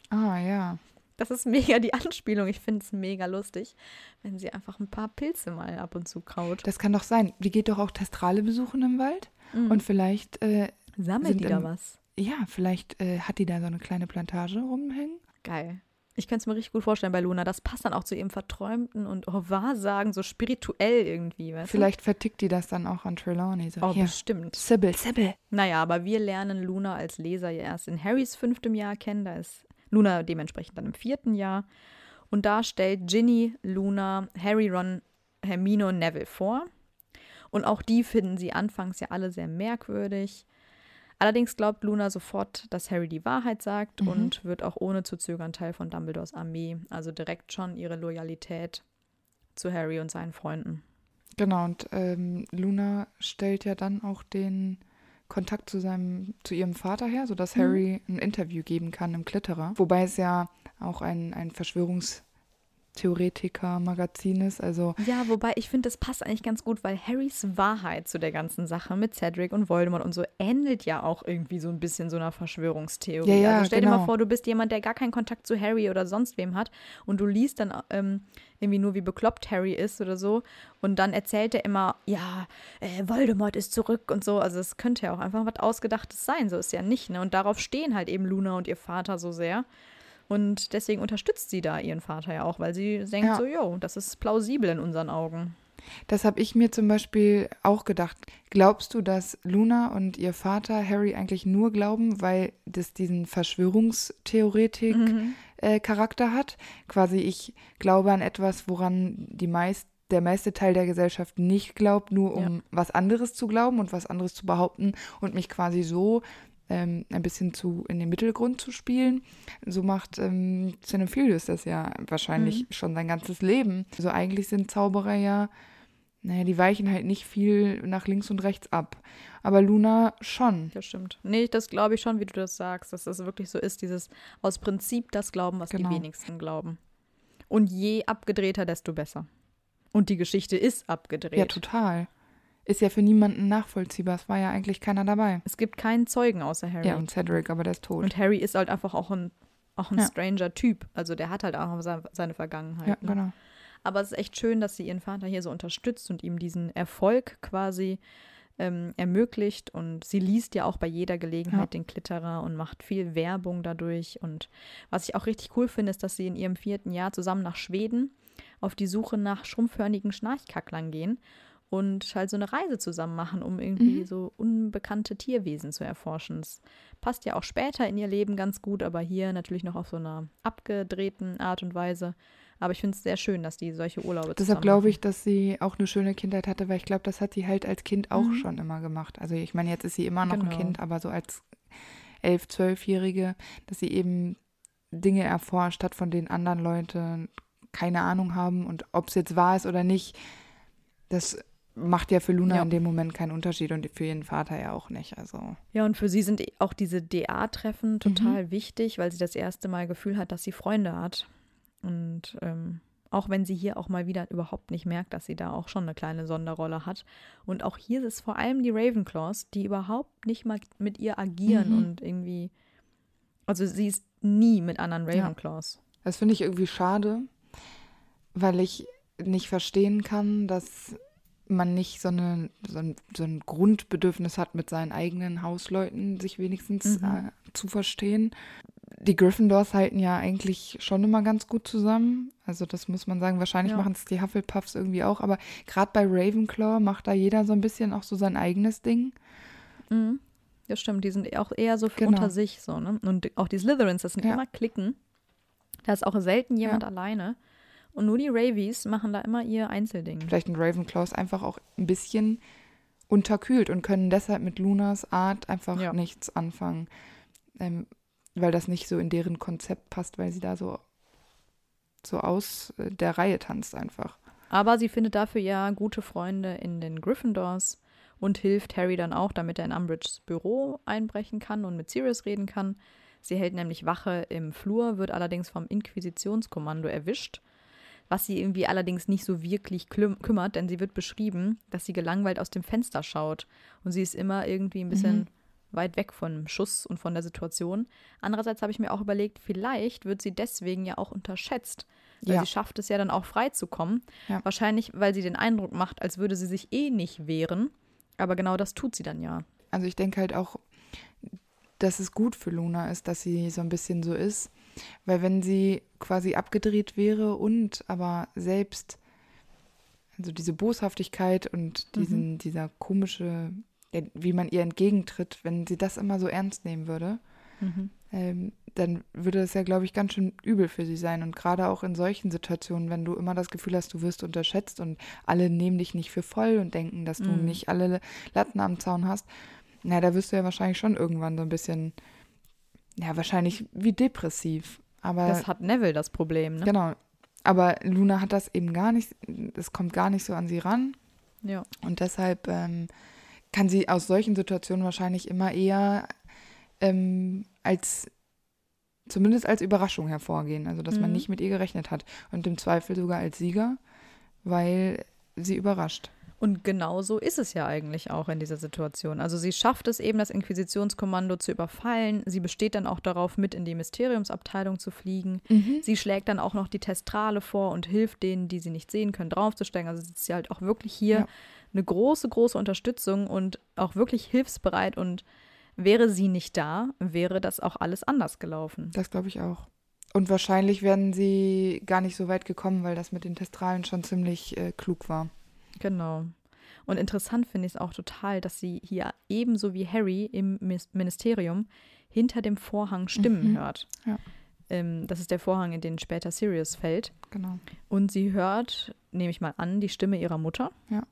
S3: Ah, ja.
S2: Das ist mega die Anspielung. Ich finde es mega lustig, wenn sie einfach ein paar Pilze mal ab und zu kaut.
S3: Das kann doch sein. Die geht doch auch Testrale besuchen im Wald. Mhm. Und vielleicht. Äh,
S2: Sammelt die da was?
S3: Ja, vielleicht äh, hat die da so eine kleine Plantage rumhängen.
S2: Geil. Ich könnte es mir richtig gut vorstellen bei Luna. Das passt dann auch zu ihrem Verträumten und oh, Wahrsagen, so spirituell irgendwie.
S3: Vielleicht du? vertickt die das dann auch an Trelawney. So,
S2: oh, hier. bestimmt.
S3: Sybil, Sybil.
S2: Naja, aber wir lernen Luna als Leser ja erst in Harrys fünftem Jahr kennen. Da ist Luna dementsprechend dann im vierten Jahr. Und da stellt Ginny, Luna, Harry, Ron, Hermine und Neville vor. Und auch die finden sie anfangs ja alle sehr merkwürdig. Allerdings glaubt Luna sofort, dass Harry die Wahrheit sagt mhm. und wird auch ohne zu zögern Teil von Dumbledores Armee, also direkt schon ihre Loyalität zu Harry und seinen Freunden.
S3: Genau, und ähm, Luna stellt ja dann auch den Kontakt zu seinem, zu ihrem Vater her, sodass mhm. Harry ein Interview geben kann im Klitterer. Wobei es ja auch ein, ein Verschwörungs- Theoretiker-Magazin ist. Also
S2: ja, wobei ich finde, das passt eigentlich ganz gut, weil Harrys Wahrheit zu der ganzen Sache mit Cedric und Voldemort und so ähnelt ja auch irgendwie so ein bisschen so einer Verschwörungstheorie.
S3: Ja, ja,
S2: also stell
S3: genau.
S2: dir mal vor, du bist jemand, der gar keinen Kontakt zu Harry oder sonst wem hat und du liest dann ähm, irgendwie nur, wie bekloppt Harry ist oder so und dann erzählt er immer, ja, äh, Voldemort ist zurück und so. Also es könnte ja auch einfach was Ausgedachtes sein, so ist ja nicht. Ne? Und darauf stehen halt eben Luna und ihr Vater so sehr. Und deswegen unterstützt sie da ihren Vater ja auch, weil sie denkt ja. so, jo, das ist plausibel in unseren Augen.
S3: Das habe ich mir zum Beispiel auch gedacht. Glaubst du, dass Luna und ihr Vater Harry eigentlich nur glauben, weil das diesen Verschwörungstheoretik-Charakter mhm. äh, hat? Quasi, ich glaube an etwas, woran die meist, der meiste Teil der Gesellschaft nicht glaubt, nur um ja. was anderes zu glauben und was anderes zu behaupten und mich quasi so ähm, ein bisschen zu in den Mittelgrund zu spielen. So macht ähm, Xenophilius das ja wahrscheinlich mhm. schon sein ganzes Leben. Also eigentlich sind Zauberer ja, naja, die weichen halt nicht viel nach links und rechts ab. Aber Luna schon.
S2: Das stimmt. Nee, das glaube ich schon, wie du das sagst, dass das wirklich so ist, dieses aus Prinzip das Glauben, was genau. die wenigsten glauben. Und je abgedrehter, desto besser. Und die Geschichte ist abgedreht.
S3: Ja, total ist ja für niemanden nachvollziehbar. Es war ja eigentlich keiner dabei.
S2: Es gibt keinen Zeugen außer Harry.
S3: Ja, und Cedric, aber der ist tot.
S2: Und Harry ist halt einfach auch ein, auch ein ja. stranger Typ. Also der hat halt auch seine Vergangenheit. Ja,
S3: ne? genau.
S2: Aber es ist echt schön, dass sie ihren Vater hier so unterstützt und ihm diesen Erfolg quasi ähm, ermöglicht. Und sie liest ja auch bei jeder Gelegenheit ja. den Klitterer und macht viel Werbung dadurch. Und was ich auch richtig cool finde, ist, dass sie in ihrem vierten Jahr zusammen nach Schweden auf die Suche nach schrumpfhörnigen Schnarchkacklern gehen und halt so eine Reise zusammen machen, um irgendwie mhm. so unbekannte Tierwesen zu erforschen. Das passt ja auch später in ihr Leben ganz gut, aber hier natürlich noch auf so einer abgedrehten Art und Weise. Aber ich finde es sehr schön, dass die solche Urlaube
S3: Deshalb glaube ich, dass sie auch eine schöne Kindheit hatte, weil ich glaube, das hat sie halt als Kind auch mhm. schon immer gemacht. Also ich meine, jetzt ist sie immer noch genau. ein Kind, aber so als elf, zwölfjährige, dass sie eben Dinge erforscht hat, von denen anderen Leute keine Ahnung haben und ob es jetzt wahr ist oder nicht, das macht ja für Luna ja. in dem Moment keinen Unterschied und für ihren Vater ja auch nicht. Also.
S2: Ja, und für sie sind auch diese DA-Treffen total mhm. wichtig, weil sie das erste Mal Gefühl hat, dass sie Freunde hat. Und ähm, auch wenn sie hier auch mal wieder überhaupt nicht merkt, dass sie da auch schon eine kleine Sonderrolle hat. Und auch hier ist es vor allem die Ravenclaws, die überhaupt nicht mal mit ihr agieren mhm. und irgendwie. Also sie ist nie mit anderen Ravenclaws. Ja.
S3: Das finde ich irgendwie schade, weil ich nicht verstehen kann, dass man nicht so, eine, so, ein, so ein Grundbedürfnis hat, mit seinen eigenen Hausleuten sich wenigstens
S2: Mhm.
S3: äh, zu verstehen. Die Gryffindors halten ja eigentlich schon immer ganz gut zusammen. Also das muss man sagen. Wahrscheinlich
S2: Ja.
S3: machen es die Hufflepuffs irgendwie auch. Aber gerade bei Ravenclaw macht da jeder so ein bisschen auch so sein eigenes Ding.
S2: Mhm. Das stimmt, die sind auch eher so für
S3: Genau.
S2: unter sich so, ne? Und auch die Slytherins, das sind
S3: Ja.
S2: immer Klicken. Da ist auch selten jemand
S3: Ja.
S2: alleine. Und nur die Ravies machen da immer ihr Einzelding.
S3: Vielleicht sind Ravenclaws einfach auch ein bisschen unterkühlt und können deshalb mit Lunas Art einfach
S2: Ja.
S3: nichts anfangen. Ähm, weil das nicht so in deren Konzept passt, weil sie da so, so aus äh, der Reihe tanzt einfach.
S2: Aber sie findet dafür ja gute Freunde in den Gryffindors und hilft Harry dann auch, damit er in Umbridges Büro einbrechen kann und mit Sirius reden kann. Sie hält nämlich Wache im Flur, wird allerdings vom Inquisitionskommando erwischt, was sie irgendwie allerdings nicht so wirklich kümmert, denn sie wird beschrieben, dass sie gelangweilt aus dem Fenster schaut und sie ist immer irgendwie ein bisschen
S3: Mhm.
S2: weit weg vom Schuss und von der Situation. Andererseits habe ich mir auch überlegt, vielleicht wird sie deswegen ja auch unterschätzt, weil
S3: Ja.
S2: sie schafft es ja dann auch frei zu kommen.
S3: Ja.
S2: Wahrscheinlich, weil sie den Eindruck macht, als würde sie sich eh nicht wehren. Aber genau das tut sie dann ja.
S3: Also ich denke halt auch, dass es gut für Luna ist, dass sie so ein bisschen so ist. Weil wenn sie quasi abgedreht wäre und aber selbst, also diese Boshaftigkeit und diesen, dieser komische, wie man ihr entgegentritt, wenn sie das immer so ernst nehmen würde, ähm, dann würde das ja, glaube ich, ganz schön übel für sie sein. Und gerade auch in solchen Situationen, wenn du immer das Gefühl hast, du wirst unterschätzt und alle nehmen dich nicht für voll und denken, dass du
S2: Mhm.
S3: nicht alle Latten am Zaun hast, na, da wirst du ja wahrscheinlich schon irgendwann so ein bisschen, ja, wahrscheinlich wie depressiv. Aber
S2: Das hat Neville das Problem, ne?
S3: genau. Aber Luna hat das eben gar nicht, es kommt gar nicht so an sie ran.
S2: Ja.
S3: Und deshalb ähm, kann sie aus solchen Situationen wahrscheinlich immer eher ähm, als, zumindest als Überraschung hervorgehen. Also, dass man
S2: Mhm.
S3: nicht mit ihr gerechnet hat. Und im Zweifel sogar als Sieger, weil sie überrascht.
S2: Und genau so ist es ja eigentlich auch in dieser Situation. Also sie schafft es eben, das Inquisitionskommando zu überfallen. Sie besteht dann auch darauf, mit in die Mysteriumsabteilung zu fliegen. Sie schlägt dann auch noch die Testrale vor und hilft denen, die sie nicht sehen können, draufzusteigen. Also sie ist ja halt auch wirklich hier
S3: Ja.
S2: eine große, große Unterstützung und auch wirklich hilfsbereit. Und wäre sie nicht da, wäre das auch alles anders gelaufen.
S3: Das glaube ich auch. Und wahrscheinlich werden sie gar nicht so weit gekommen, weil das mit den Testralen schon ziemlich äh, klug war.
S2: Genau. Und interessant finde ich es auch total, dass sie hier ebenso wie Harry im Ministerium hinter dem Vorhang Stimmen
S3: Mhm.
S2: hört.
S3: Ja.
S2: Ähm, das ist der Vorhang, in den später Sirius fällt.
S3: Genau.
S2: Und sie hört, nehme ich mal an, die Stimme ihrer Mutter.
S3: Ja.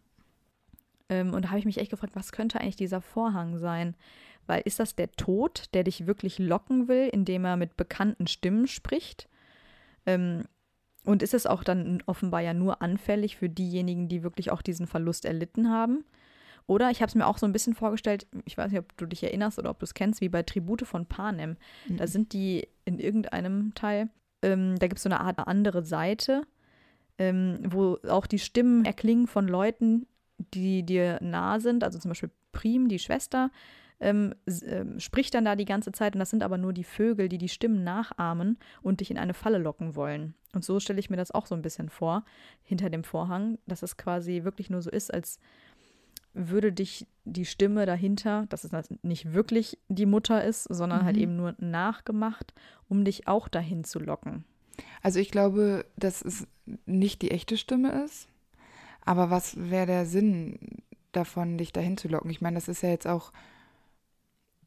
S2: Ähm, und da habe ich mich echt gefragt, was könnte eigentlich dieser Vorhang sein? Weil ist das der Tod, der dich wirklich locken will, indem er mit bekannten Stimmen spricht? Ähm, und ist es auch dann offenbar ja nur anfällig für diejenigen, die wirklich auch diesen Verlust erlitten haben? Oder ich habe es mir auch so ein bisschen vorgestellt, ich weiß nicht, ob du dich erinnerst oder ob du es kennst, wie bei Tribute von Panem. Da sind die in irgendeinem Teil, ähm, da gibt es so eine Art andere Seite, ähm, wo auch die Stimmen erklingen von Leuten, die dir nah sind, also zum Beispiel Prim, die Schwester, ähm, ähm, spricht dann da die ganze Zeit und das sind aber nur die Vögel, die die Stimmen nachahmen und dich in eine Falle locken wollen. Und so stelle ich mir das auch so ein bisschen vor, hinter dem Vorhang, dass es quasi wirklich nur so ist, als würde dich die Stimme dahinter, dass es nicht wirklich die Mutter ist, sondern halt
S3: Mhm.
S2: eben nur nachgemacht, um dich auch dahin zu locken.
S3: Also ich glaube, dass es nicht die echte Stimme ist. Aber was wäre der Sinn davon, dich dahin zu locken? Ich meine, das ist ja jetzt auch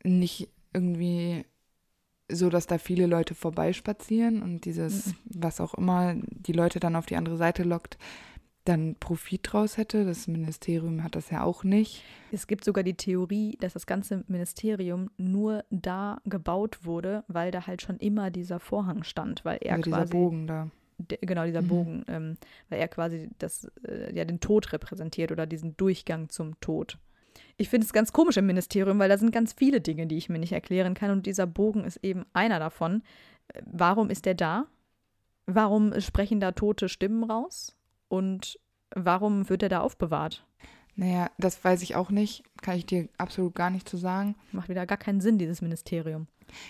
S3: nicht irgendwie so, dass da viele Leute vorbeispazieren und dieses,
S2: Mhm.
S3: was auch immer die Leute dann auf die andere Seite lockt, dann Profit draus hätte. Das Ministerium hat das ja auch nicht.
S2: Es gibt sogar die Theorie, dass das ganze Ministerium nur da gebaut wurde, weil da halt schon immer dieser Vorhang stand, weil er
S3: also dieser
S2: quasi
S3: Bogen da.
S2: genau dieser
S3: Mhm.
S2: Bogen, ähm, weil er quasi das äh, ja den Tod repräsentiert oder diesen Durchgang zum Tod. Ich finde es ganz komisch im Ministerium, weil da sind ganz viele Dinge, die ich mir nicht erklären kann und dieser Bogen ist eben einer davon. Äh, Warum ist der da? Warum sprechen da tote Stimmen raus? Und warum wird er da aufbewahrt?
S3: Naja, das weiß ich auch nicht. Kann ich dir absolut gar nicht zu sagen.
S2: Macht wieder gar keinen Sinn, dieses Ministerium.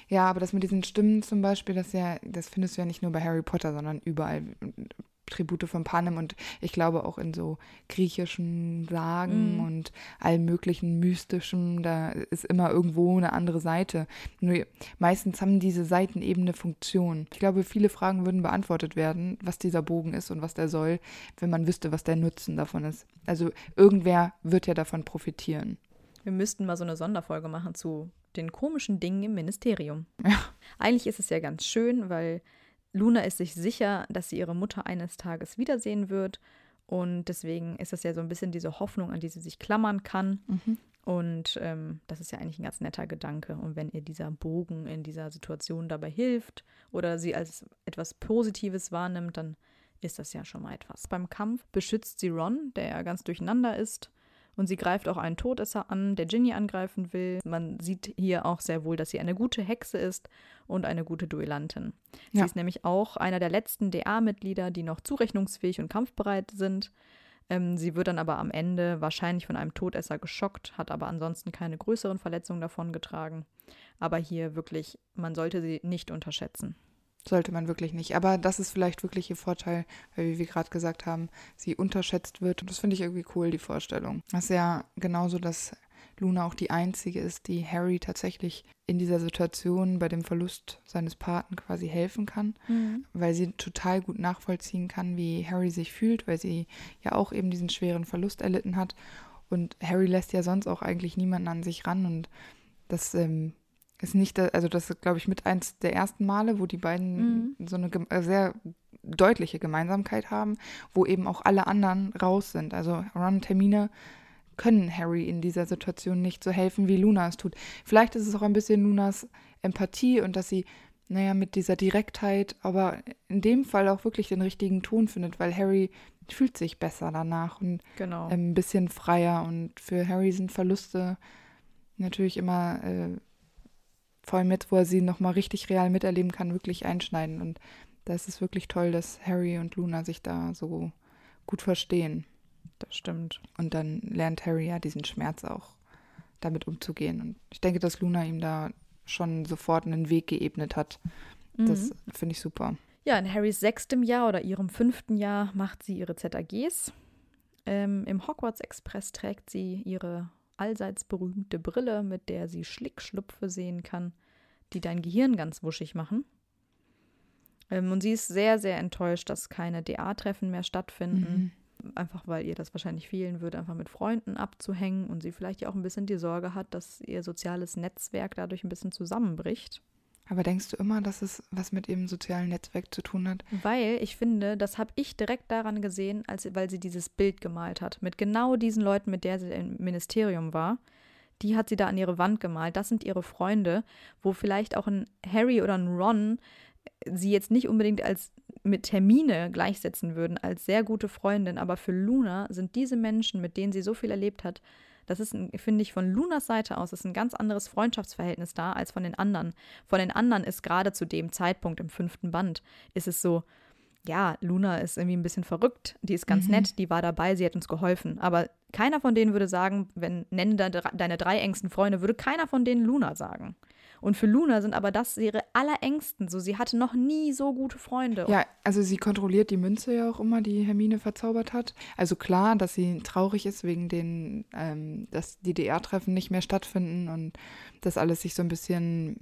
S3: Ja, aber das mit diesen Stimmen zum Beispiel, das ja, das findest du ja nicht nur bei Harry Potter, sondern überall. Tribute von Panem und ich glaube auch in so griechischen Sagen mm. und allem möglichen mystischen, da ist immer irgendwo eine andere Seite. Nur meistens haben diese Seiten eben eine Funktion. Ich glaube, viele Fragen würden beantwortet werden, was dieser Bogen ist und was der soll, wenn man wüsste, was der Nutzen davon ist. Also irgendwer wird ja davon profitieren.
S2: Wir müssten mal so eine Sonderfolge machen zu den komischen Dingen im Ministerium. Ja. Eigentlich ist es ja ganz schön, weil Luna ist sich sicher, dass sie ihre Mutter eines Tages wiedersehen wird. Und deswegen ist das ja so ein bisschen diese Hoffnung, an die sie sich klammern kann. Mhm. Und ähm, das ist ja eigentlich ein ganz netter Gedanke. Und wenn ihr dieser Bogen in dieser Situation dabei hilft oder sie als etwas Positives wahrnimmt, dann ist das ja schon mal etwas. Beim Kampf beschützt sie Ron, der ja ganz durcheinander ist. Und sie greift auch einen Todesser an, der Ginny angreifen will. Man sieht hier auch sehr wohl, dass sie eine gute Hexe ist und eine gute Duellantin. Ja. Sie ist nämlich auch einer der letzten DA-Mitglieder, die noch zurechnungsfähig und kampfbereit sind. Ähm, sie wird dann aber am Ende wahrscheinlich von einem Todesser geschockt, hat aber ansonsten keine größeren Verletzungen davon getragen. Aber hier wirklich, man sollte sie nicht unterschätzen.
S3: Sollte man wirklich nicht. Aber das ist vielleicht wirklich ihr Vorteil, weil, wie wir gerade gesagt haben, sie unterschätzt wird. Und das finde ich irgendwie cool, die Vorstellung. Das ist ja genauso, dass Luna auch die einzige ist, die Harry tatsächlich in dieser Situation bei dem Verlust seines Paten quasi helfen kann, mhm. weil sie total gut nachvollziehen kann, wie Harry sich fühlt, weil sie ja auch eben diesen schweren Verlust erlitten hat. Und Harry lässt ja sonst auch eigentlich niemanden an sich ran und das ähm, ist nicht, also das ist, glaube ich, mit eins der ersten Male, wo die beiden mhm. so eine äh, sehr deutliche Gemeinsamkeit haben, wo eben auch alle anderen raus sind. Also Ron und Hermine können Harry in dieser Situation nicht so helfen, wie Luna es tut. Vielleicht ist es auch ein bisschen Lunas Empathie und dass sie, naja, mit dieser Direktheit, aber in dem Fall auch wirklich den richtigen Ton findet, weil Harry fühlt sich besser danach und
S2: genau.
S3: Ähm, ein bisschen freier. Und für Harry sind Verluste natürlich immer äh, vor allem jetzt, wo er sie nochmal richtig real miterleben kann, wirklich einschneiden. Und da ist es wirklich toll, dass Harry und Luna sich da so gut verstehen.
S2: Das stimmt.
S3: Und dann lernt Harry ja diesen Schmerz auch damit umzugehen. Und ich denke, dass Luna ihm da schon sofort einen Weg geebnet hat. Das mhm. finde ich super.
S2: Ja, in Harrys sechstem Jahr oder ihrem fünften Jahr macht sie ihre ZAGs. Ähm, Im Hogwarts Express trägt sie ihre allseits berühmte Brille, mit der sie Schlickschlupfe sehen kann, die dein Gehirn ganz wuschig machen. Ähm, und sie ist sehr, sehr enttäuscht, dass keine DA-Treffen mehr stattfinden. Mhm. Einfach weil ihr das wahrscheinlich fehlen würde, einfach mit Freunden abzuhängen und sie vielleicht ja auch ein bisschen die Sorge hat, dass ihr soziales Netzwerk dadurch ein bisschen zusammenbricht.
S3: Aber denkst du immer, dass es was mit ihrem sozialen Netzwerk zu tun hat?
S2: Weil ich finde, das habe ich direkt daran gesehen, als, weil sie dieses Bild gemalt hat. Mit genau diesen Leuten, mit der sie im Ministerium war. Die hat sie da an ihre Wand gemalt. Das sind ihre Freunde, wo vielleicht auch ein Harry oder ein Ron sie jetzt nicht unbedingt als mit Hermine gleichsetzen würden, als sehr gute Freundin. Aber für Luna sind diese Menschen, mit denen sie so viel erlebt hat, das ist, finde ich, von Lunas Seite aus ist ein ganz anderes Freundschaftsverhältnis da als von den anderen. Von den anderen ist gerade zu dem Zeitpunkt im fünften Band, ist es so, ja, Luna ist irgendwie ein bisschen verrückt, die ist ganz mhm. nett, die war dabei, sie hat uns geholfen. Aber keiner von denen würde sagen, wenn nenne deine drei engsten Freunde, würde keiner von denen Luna sagen. Und für Luna sind aber das ihre allerängsten. So, sie hatte noch nie so gute Freunde.
S3: Ja, also sie kontrolliert die Münze ja auch immer, die Hermine verzaubert hat. Also klar, dass sie traurig ist wegen den, ähm, dass die DR-Treffen nicht mehr stattfinden und das alles sich so ein bisschen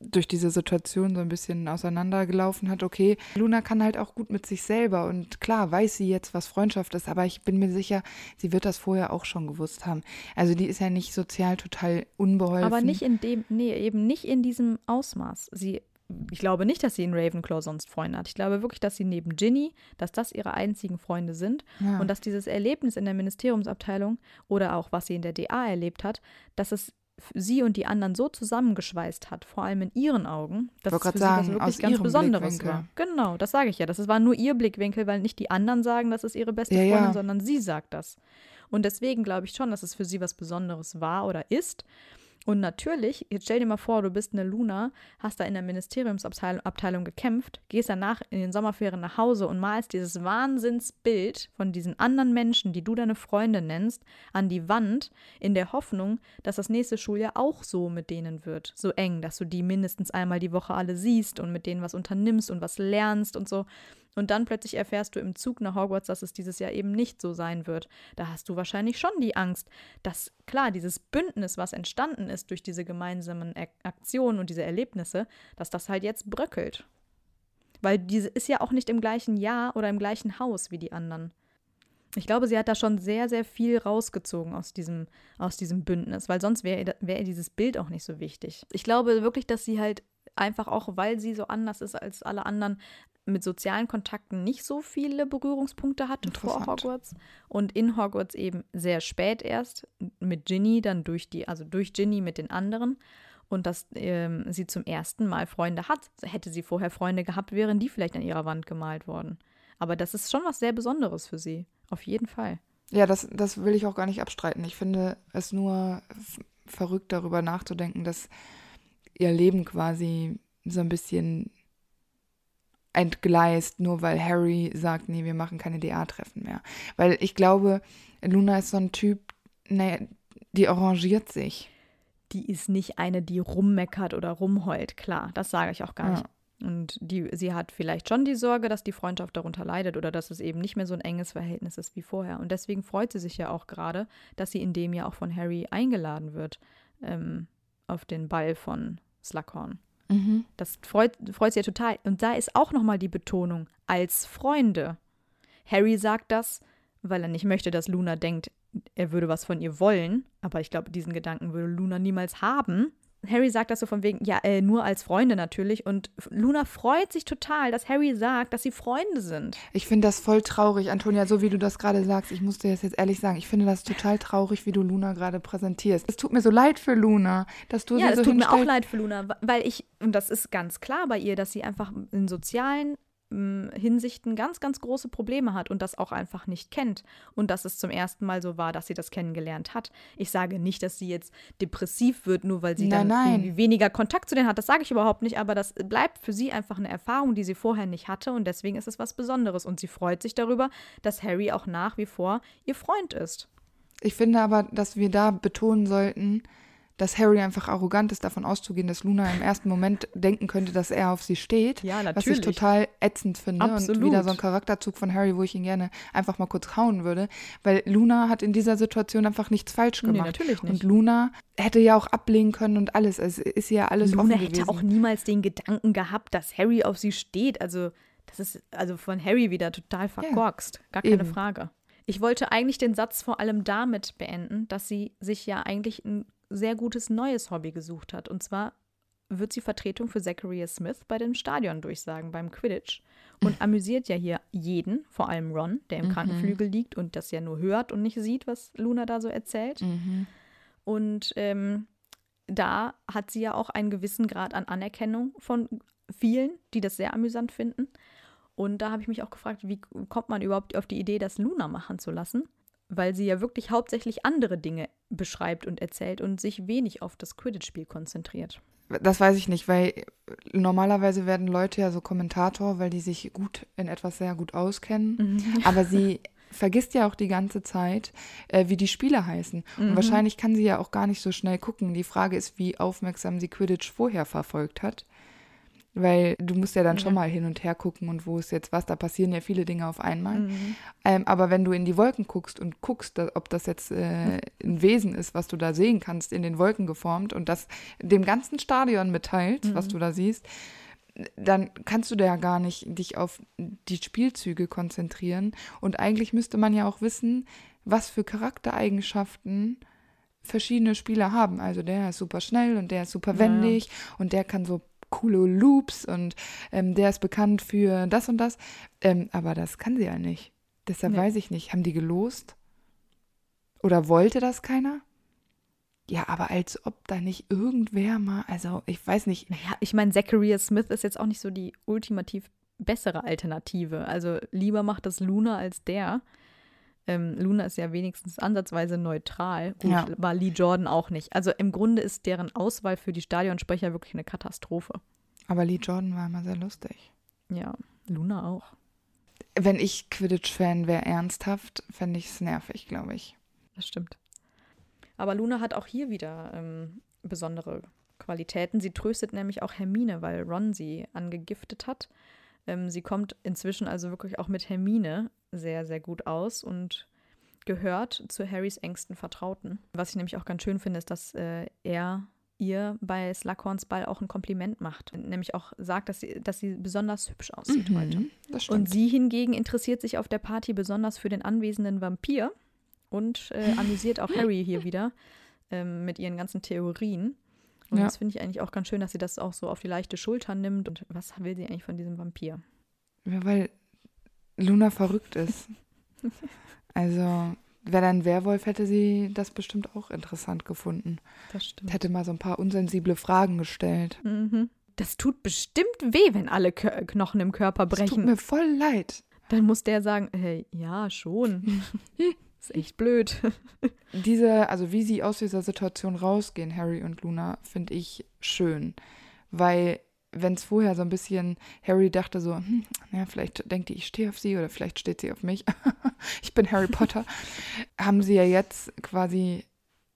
S3: durch diese Situation so ein bisschen auseinandergelaufen hat, okay, Luna kann halt auch gut mit sich selber und klar weiß sie jetzt, was Freundschaft ist, aber ich bin mir sicher, sie wird das vorher auch schon gewusst haben. Also die ist ja nicht sozial total unbeholfen.
S2: Aber nicht in dem, nee, eben nicht in diesem Ausmaß. Sie ich glaube nicht, dass sie in Ravenclaw sonst Freunde hat. Ich glaube wirklich, dass sie neben Ginny, dass das ihre einzigen Freunde sind ja. und dass dieses Erlebnis in der Ministeriumsabteilung oder auch was sie in der DA erlebt hat, dass es sie und die anderen so zusammengeschweißt hat, vor allem in ihren Augen, dass es für sagen, sie was wirklich ganz Besonderes war. Genau, das sage ich ja. Das war nur ihr Blickwinkel, weil nicht die anderen sagen, das ist ihre beste ja, Freundin, ja. sondern sie sagt das. Und deswegen glaube ich schon, dass es für sie was Besonderes war oder ist. Und natürlich, jetzt stell dir mal vor, du bist eine Luna, hast da in der Ministeriumsabteilung gekämpft, gehst danach in den Sommerferien nach Hause und malst dieses Wahnsinnsbild von diesen anderen Menschen, die du deine Freunde nennst, an die Wand, in der Hoffnung, dass das nächste Schuljahr auch so mit denen wird. So eng, dass du die mindestens einmal die Woche alle siehst und mit denen was unternimmst und was lernst und so. Und dann plötzlich erfährst du im Zug nach Hogwarts, dass es dieses Jahr eben nicht so sein wird. Da hast du wahrscheinlich schon die Angst, dass klar, dieses Bündnis, was entstanden ist durch diese gemeinsamen Aktionen und diese Erlebnisse, dass das halt jetzt bröckelt. Weil diese ist ja auch nicht im gleichen Jahr oder im gleichen Haus wie die anderen. Ich glaube, sie hat da schon sehr, sehr viel rausgezogen aus diesem, aus diesem Bündnis, weil sonst wäre wär ihr dieses Bild auch nicht so wichtig. Ich glaube wirklich, dass sie halt einfach auch, weil sie so anders ist als alle anderen, mit sozialen Kontakten nicht so viele Berührungspunkte hatte vor Hogwarts und in Hogwarts eben sehr spät erst mit Ginny, dann durch die, also durch Ginny mit den anderen und dass ähm, sie zum ersten Mal Freunde hat. Hätte sie vorher Freunde gehabt, wären die vielleicht an ihrer Wand gemalt worden. Aber das ist schon was sehr Besonderes für sie. Auf jeden Fall.
S3: Ja, das, das will ich auch gar nicht abstreiten. Ich finde es nur verrückt, darüber nachzudenken, dass ihr Leben quasi so ein bisschen entgleist, nur weil Harry sagt, nee, wir machen keine DA-Treffen mehr. Weil ich glaube, Luna ist so ein Typ, naja, die arrangiert sich.
S2: Die ist nicht eine, die rummeckert oder rumheult, klar, das sage ich auch gar ja. nicht. Und die, sie hat vielleicht schon die Sorge, dass die Freundschaft darunter leidet oder dass es eben nicht mehr so ein enges Verhältnis ist wie vorher. Und deswegen freut sie sich ja auch gerade, dass sie in dem Jahr auch von Harry eingeladen wird ähm, auf den Ball von Slughorn. Mhm. Das freut, freut sie ja total. Und da ist auch nochmal die Betonung, als Freunde. Harry sagt das, weil er nicht möchte, dass Luna denkt, er würde was von ihr wollen. Aber ich glaube, diesen Gedanken würde Luna niemals haben. Harry sagt das so von wegen, ja, äh, nur als Freunde natürlich. Und Luna freut sich total, dass Harry sagt, dass sie Freunde sind.
S3: Ich finde das voll traurig, Antonia, so wie du das gerade sagst. Ich muss dir das jetzt ehrlich sagen. Ich finde das total traurig, wie du Luna gerade präsentierst. Es tut mir so leid für Luna, dass du
S2: ja,
S3: sie so
S2: Ja, es tut mir auch leid für Luna, weil ich, und das ist ganz klar bei ihr, dass sie einfach in sozialen Hinsichten ganz, ganz große Probleme hat und das auch einfach nicht kennt. Und dass es zum ersten Mal so war, dass sie das kennengelernt hat. Ich sage nicht, dass sie jetzt depressiv wird, nur weil sie nein, dann nein. weniger Kontakt zu denen hat. Das sage ich überhaupt nicht, aber das bleibt für sie einfach eine Erfahrung, die sie vorher nicht hatte und deswegen ist es was Besonderes. Und sie freut sich darüber, dass Harry auch nach wie vor ihr Freund ist.
S3: Ich finde aber, dass wir da betonen sollten, dass Harry einfach arrogant ist, davon auszugehen, dass Luna im ersten Moment denken könnte, dass er auf sie steht.
S2: Ja, natürlich.
S3: Was ich total ätzend finde. Absolut. Und wieder so ein Charakterzug von Harry, wo ich ihn gerne einfach mal kurz hauen würde. Weil Luna hat in dieser Situation einfach nichts falsch gemacht. Nee,
S2: natürlich nicht.
S3: Und Luna hätte ja auch ablehnen können und alles. Es ist ja alles
S2: Luna
S3: offen
S2: hätte
S3: gewesen.
S2: auch niemals den Gedanken gehabt, dass Harry auf sie steht. Also, das ist also von Harry wieder total verkorkst. Gar keine eben. Frage. Ich wollte eigentlich den Satz vor allem damit beenden, dass sie sich ja eigentlich ein sehr gutes neues Hobby gesucht hat. Und zwar wird sie Vertretung für Zachariah Smith bei den Stadiondurchsagen beim Quidditch und amüsiert ja hier jeden, vor allem Ron, der im mhm. Krankenflügel liegt und das ja nur hört und nicht sieht, was Luna da so erzählt.
S3: Mhm.
S2: Und ähm, da hat sie ja auch einen gewissen Grad an Anerkennung von vielen, die das sehr amüsant finden. Und da habe ich mich auch gefragt, wie kommt man überhaupt auf die Idee, das Luna machen zu lassen? Weil sie ja wirklich hauptsächlich andere Dinge beschreibt und erzählt und sich wenig auf das Quidditch-Spiel konzentriert.
S3: Das weiß ich nicht, weil normalerweise werden Leute ja so Kommentator, weil die sich gut in etwas sehr gut auskennen. Mhm. <laughs> Aber sie vergisst ja auch die ganze Zeit, äh, wie die Spieler heißen. Und mhm. wahrscheinlich kann sie ja auch gar nicht so schnell gucken. Die Frage ist, wie aufmerksam sie Quidditch vorher verfolgt hat. Weil du musst ja dann ja. schon mal hin und her gucken und wo ist jetzt was, da passieren ja viele Dinge auf einmal. Mhm. Ähm, aber wenn du in die Wolken guckst und guckst, ob das jetzt äh, ein Wesen ist, was du da sehen kannst, in den Wolken geformt und das dem ganzen Stadion mitteilt, mhm. was du da siehst, dann kannst du da ja gar nicht dich auf die Spielzüge konzentrieren. Und eigentlich müsste man ja auch wissen, was für Charaktereigenschaften verschiedene Spieler haben. Also der ist super schnell und der ist super wendig ja. und der kann so coole Loops und ähm, der ist bekannt für das und das. Ähm, aber das kann sie ja nicht. Deshalb nee. weiß ich nicht. Haben die gelost? Oder wollte das keiner? Ja, aber als ob da nicht irgendwer mal, also ich weiß nicht.
S2: Naja, ich meine, Zachariah Smith ist jetzt auch nicht so die ultimativ bessere Alternative. Also lieber macht das Luna als der. Ähm, Luna ist ja wenigstens ansatzweise neutral. Gut, ja. war Lee Jordan auch nicht. Also im Grunde ist deren Auswahl für die Stadionsprecher wirklich eine Katastrophe.
S3: Aber Lee Jordan war immer sehr lustig.
S2: Ja, Luna auch.
S3: Wenn ich Quidditch-Fan wäre, ernsthaft, fände ich es nervig, glaube ich.
S2: Das stimmt. Aber Luna hat auch hier wieder ähm, besondere Qualitäten. Sie tröstet nämlich auch Hermine, weil Ron sie angegiftet hat Ähm, sie kommt inzwischen also wirklich auch mit Hermine sehr, sehr gut aus und gehört zu Harrys engsten Vertrauten. Was ich nämlich auch ganz schön finde, ist, dass äh, er ihr bei Slughorns Ball auch ein Kompliment macht. Nämlich auch sagt, dass sie, dass sie besonders hübsch aussieht
S3: Mhm,
S2: heute.
S3: Das stimmt.
S2: Und sie hingegen interessiert sich auf der Party besonders für den anwesenden Vampir und äh, amüsiert auch <laughs> Harry hier wieder ähm, mit ihren ganzen Theorien. Und
S3: Ja.
S2: das finde ich eigentlich auch ganz schön, dass sie das auch so auf die leichte Schulter nimmt. Und was will sie eigentlich von diesem Vampir?
S3: Ja, weil Luna verrückt ist. <laughs> Also, wäre da ein Werwolf, hätte sie das bestimmt auch interessant gefunden.
S2: Das stimmt.
S3: Hätte mal so ein paar unsensible Fragen gestellt.
S2: Mhm. Das tut bestimmt weh, wenn alle Kö Knochen im Körper
S3: Es tut
S2: brechen.
S3: mir voll leid.
S2: Dann muss der sagen, hey, ja, schon. <laughs> ist echt blöd. <laughs>
S3: Diese, also wie sie aus dieser Situation rausgehen, Harry und Luna, finde ich schön. Weil, wenn es vorher so ein bisschen, Harry dachte so, hm, ja, vielleicht denkt die, ich stehe auf sie oder vielleicht steht sie auf mich. <laughs> ich bin Harry Potter. <laughs> haben sie ja jetzt quasi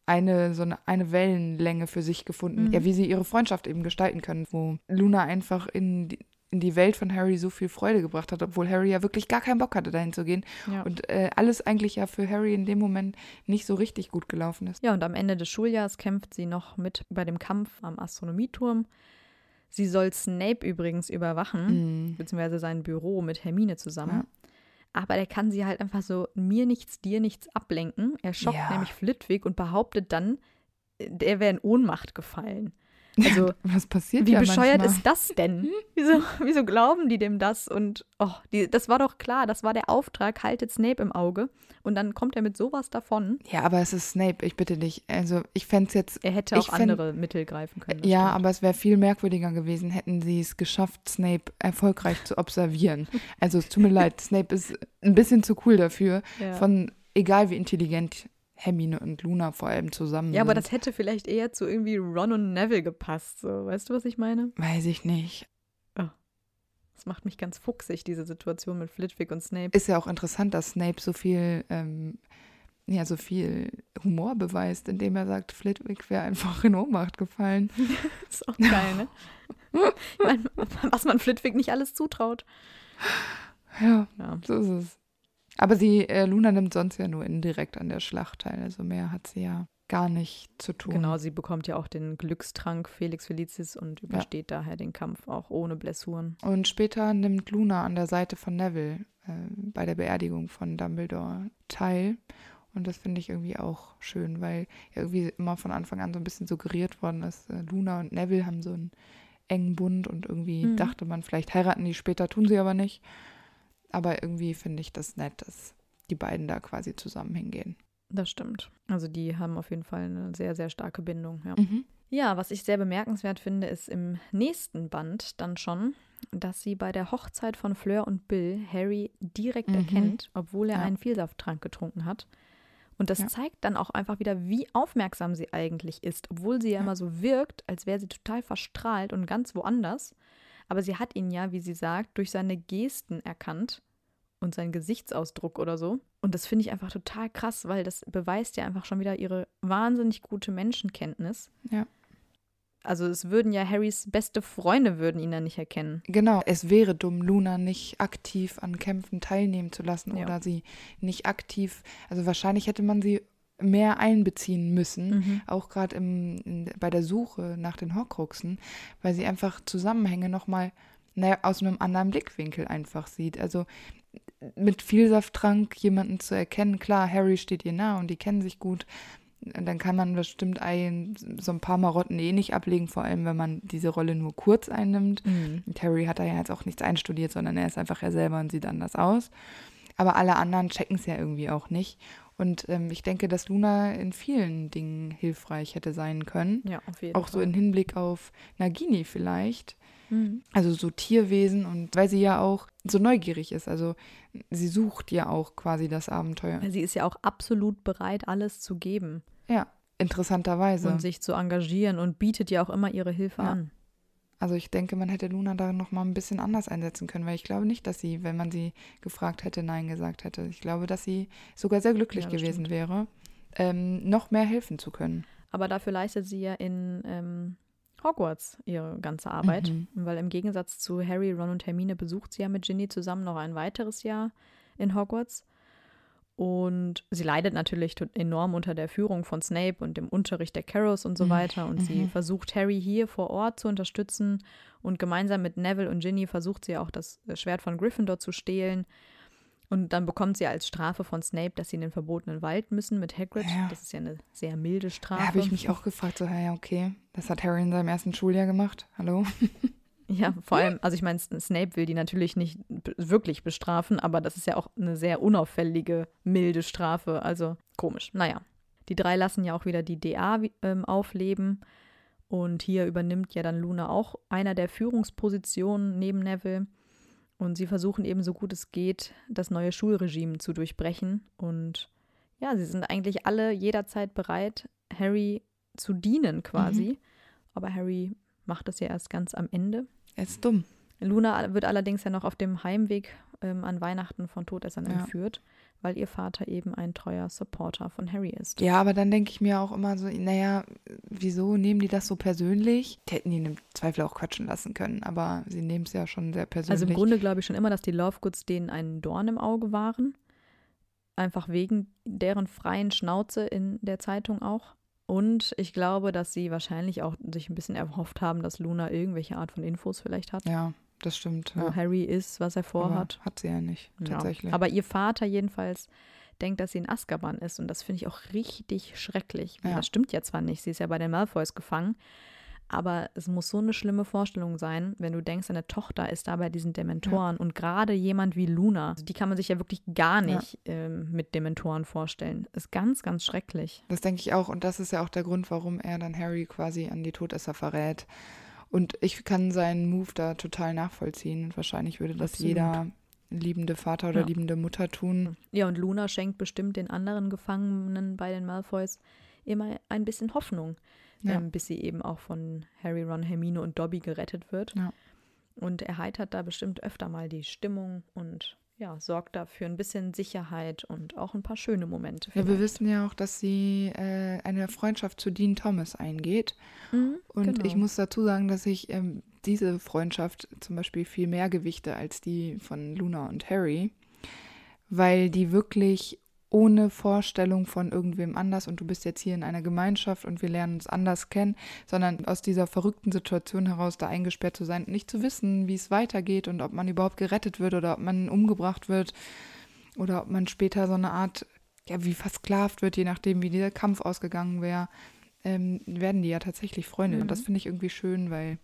S3: eine, so eine, eine Wellenlänge für sich gefunden.
S2: Mhm.
S3: Ja, wie sie ihre Freundschaft eben gestalten können, wo Luna einfach in die, in die Welt von Harry so viel Freude gebracht hat, obwohl Harry ja wirklich gar keinen Bock hatte, dahin zu gehen.
S2: Ja.
S3: Und äh, alles eigentlich ja für Harry in dem Moment nicht so richtig gut gelaufen ist.
S2: Ja, und am Ende des Schuljahres kämpft sie noch mit bei dem Kampf am Astronomieturm. Sie soll Snape übrigens überwachen,
S3: Mhm.
S2: beziehungsweise sein Büro mit Hermine zusammen.
S3: Ja.
S2: Aber der kann sie halt einfach so mir nichts, dir nichts ablenken. Er schockt
S3: Ja.
S2: nämlich Flitwick und behauptet dann, der wäre in Ohnmacht gefallen. Also, <laughs>
S3: Was passiert
S2: wie
S3: ja
S2: bescheuert
S3: manchmal.
S2: ist das denn? <laughs> Wieso, wieso glauben die dem das? Und oh, die, das war doch klar, das war der Auftrag, haltet Snape im Auge. Und dann kommt er mit sowas davon.
S3: Ja, aber es ist Snape, ich bitte dich. Also ich fände es jetzt,
S2: Er hätte auch
S3: fänd-
S2: andere Mittel greifen können.
S3: ja,
S2: stimmt.
S3: aber es wäre viel merkwürdiger gewesen, hätten sie es geschafft, Snape erfolgreich zu observieren. <laughs> Also es tut mir leid, Snape ist ein bisschen zu cool dafür,
S2: Ja.
S3: von egal wie intelligent Hermine und Luna vor allem zusammen
S2: Ja, aber
S3: sind.
S2: das hätte vielleicht eher zu irgendwie Ron und Neville gepasst. So. Weißt du, was ich meine?
S3: Weiß ich nicht.
S2: Das macht mich ganz fuchsig, diese Situation mit Flitwick und Snape.
S3: Ist ja auch interessant, dass Snape so viel, ähm, ja, so viel Humor beweist, indem er sagt, Flitwick wäre einfach in Ohnmacht gefallen. <laughs>
S2: ist auch geil, ne? Ich meine, was man Flitwick nicht alles zutraut.
S3: Ja,
S2: Ja.
S3: so ist es. Aber sie, äh, Luna nimmt sonst ja nur indirekt an der Schlacht teil. Also mehr hat sie ja gar nicht zu tun.
S2: Genau, sie bekommt ja auch den Glückstrank Felix Felicis und übersteht daher den Kampf auch ohne Blessuren.
S3: Und später nimmt Luna an der Seite von Neville äh, bei der Beerdigung von Dumbledore teil. Und das finde ich irgendwie auch schön, weil irgendwie immer von Anfang an so ein bisschen suggeriert worden ist, äh, Luna und Neville haben so einen engen Bund und irgendwie
S2: Mhm.
S3: dachte man, vielleicht heiraten die später, tun sie aber nicht. Aber irgendwie finde ich das nett, dass die beiden da quasi zusammen hingehen.
S2: Das stimmt. Also die haben auf jeden Fall eine sehr, sehr starke Bindung. Ja.
S3: Mhm.
S2: Ja, was ich sehr bemerkenswert finde, ist im nächsten Band dann schon, dass sie bei der Hochzeit von Fleur und Bill Harry direkt
S3: Mhm.
S2: erkennt, obwohl er
S3: Ja.
S2: einen Vielsafttrank getrunken hat. Und das
S3: Ja.
S2: zeigt dann auch einfach wieder, wie aufmerksam sie eigentlich ist, obwohl sie ja,
S3: Ja.
S2: immer so wirkt, als wäre sie total verstrahlt und ganz woanders. Aber sie hat ihn ja, wie sie sagt, durch seine Gesten erkannt und seinen Gesichtsausdruck oder so. Und das finde ich einfach total krass, weil das beweist ja einfach schon wieder ihre wahnsinnig gute Menschenkenntnis.
S3: Ja.
S2: Also es würden ja Harrys beste Freunde würden ihn dann nicht erkennen.
S3: Genau, es wäre dumm, Luna nicht aktiv an Kämpfen teilnehmen zu lassen
S2: Ja.
S3: oder sie nicht aktiv, also wahrscheinlich hätte man sie mehr einbeziehen müssen,
S2: Mhm.
S3: auch gerade bei der Suche nach den Horcruxen, weil sie einfach Zusammenhänge nochmal naja, aus einem anderen Blickwinkel einfach sieht. Also mit Vielsafttrank jemanden zu erkennen, klar, Harry steht ihr nah und die kennen sich gut, dann kann man bestimmt ein, so ein paar Marotten eh nicht ablegen, vor allem wenn man diese Rolle nur kurz einnimmt.
S2: Mhm.
S3: Und Harry hat da ja jetzt auch nichts einstudiert, sondern er ist einfach er selber und sieht anders aus. Aber alle anderen checken es ja irgendwie auch nicht. Und ähm, ich denke, dass Luna in vielen Dingen hilfreich hätte sein können.
S2: Ja, auf jeden
S3: Auch so
S2: Fall.
S3: im Hinblick auf Nagini vielleicht.
S2: Mhm.
S3: Also so Tierwesen und weil sie ja auch so neugierig ist. Also sie sucht ja auch quasi das Abenteuer.
S2: Sie ist ja auch absolut bereit, alles zu geben
S3: Ja, interessanterweise.
S2: und sich zu engagieren und bietet ja auch immer ihre Hilfe
S3: Ja.
S2: an.
S3: Also ich denke, man hätte Luna da noch mal ein bisschen anders einsetzen können, weil ich glaube nicht, dass sie, wenn man sie gefragt hätte, Nein gesagt hätte. Ich glaube, dass sie sogar sehr glücklich
S2: Ja,
S3: gewesen
S2: stimmt.
S3: wäre, ähm, noch mehr helfen zu können.
S2: Aber dafür leistet sie ja in ähm, Hogwarts ihre ganze Arbeit,
S3: Mhm.
S2: weil im Gegensatz zu Harry, Ron und Hermine besucht sie ja mit Ginny zusammen noch ein weiteres Jahr in Hogwarts. Und sie leidet natürlich enorm unter der Führung von Snape und dem Unterricht der Carrows und so
S3: Mhm.
S2: weiter. Und sie
S3: Mhm.
S2: versucht Harry hier vor Ort zu unterstützen. Und gemeinsam mit Neville und Ginny versucht sie auch das äh, Schwert von Gryffindor zu stehlen. Und dann bekommt sie als Strafe von Snape, dass sie in den verbotenen Wald müssen mit Hagrid.
S3: Ja.
S2: Das ist ja eine sehr milde Strafe.
S3: Da habe ich mich auch gefragt, so, ja, okay, das hat Harry in seinem ersten Schuljahr gemacht. Hallo?
S2: Ja, vor allem, also ich meine, Snape will die natürlich nicht wirklich bestrafen, aber das ist ja auch eine sehr unauffällige, milde Strafe. Also komisch. Naja. Die drei lassen ja auch wieder die DA ähm, aufleben. Und hier übernimmt ja dann Luna auch einer der Führungspositionen neben Neville. Und sie versuchen eben so gut es geht, das neue Schulregime zu durchbrechen. Und ja, sie sind eigentlich alle jederzeit bereit, Harry zu dienen quasi. Aber Harry macht das ja erst ganz am Ende.
S3: Er ist dumm.
S2: Luna wird allerdings ja noch auf dem Heimweg ähm, an Weihnachten von Todessern
S3: Ja.
S2: entführt, weil ihr Vater eben ein treuer Supporter von Harry ist.
S3: Ja, aber dann denke ich mir auch immer so, naja, wieso nehmen die das so persönlich? Die hätten ihn im Zweifel auch quatschen lassen können, aber sie nehmen es ja schon sehr persönlich.
S2: Also im Grunde glaube ich schon immer, dass die Lovegoods denen ein Dorn im Auge waren. Einfach wegen deren freien Schnauze in der Zeitung auch. Und ich glaube, dass sie wahrscheinlich auch sich ein bisschen erhofft haben, dass Luna irgendwelche Art von Infos vielleicht hat,
S3: Ja, das stimmt.
S2: wo
S3: Ja.
S2: Harry ist, was er
S3: Aber
S2: vorhat.
S3: Hat sie ja nicht,
S2: Ja.
S3: tatsächlich.
S2: Aber ihr Vater jedenfalls denkt, dass sie in Azkaban ist. Und das finde ich auch richtig schrecklich.
S3: Ja.
S2: Das stimmt ja zwar nicht, sie ist ja bei den Malfoys gefangen. Aber es muss so eine schlimme Vorstellung sein, wenn du denkst, deine Tochter ist da bei diesen Dementoren. Und gerade jemand wie Luna, also die kann man sich ja wirklich gar
S3: Ja.
S2: nicht ähm, mit Dementoren vorstellen. Ist ganz, ganz schrecklich.
S3: Das denke ich auch. Und das ist ja auch der Grund, warum er dann Harry quasi an die Todesser verrät. Und ich kann seinen Move da total nachvollziehen. Und wahrscheinlich würde das
S2: Absolut.
S3: jeder liebende Vater oder
S2: Ja.
S3: liebende Mutter tun.
S2: Ja, und Luna schenkt bestimmt den anderen Gefangenen bei den Malfoys immer ein bisschen Hoffnung,
S3: Ja.
S2: ähm, bis sie eben auch von Harry, Ron, Hermine und Dobby gerettet wird.
S3: Ja.
S2: Und erheitert da bestimmt öfter mal die Stimmung und ja, sorgt dafür ein bisschen Sicherheit und auch ein paar schöne Momente.
S3: Ja, wir
S2: vielleicht.
S3: wissen ja auch, dass sie äh, eine Freundschaft zu Dean Thomas eingeht.
S2: Mhm,
S3: Und
S2: genau.
S3: ich muss dazu sagen, dass ich ähm, diese Freundschaft zum Beispiel viel mehr gewichte als die von Luna und Harry, weil die wirklich ohne Vorstellung von irgendwem anders und du bist jetzt hier in einer Gemeinschaft und wir lernen uns anders kennen, sondern aus dieser verrückten Situation heraus da eingesperrt zu sein und nicht zu wissen, wie es weitergeht und ob man überhaupt gerettet wird oder ob man umgebracht wird oder ob man später so eine Art, ja, wie versklavt wird, je nachdem, wie dieser Kampf ausgegangen wäre, ähm, werden die ja tatsächlich Freunde.
S2: Mhm.
S3: Und das finde ich irgendwie schön, weil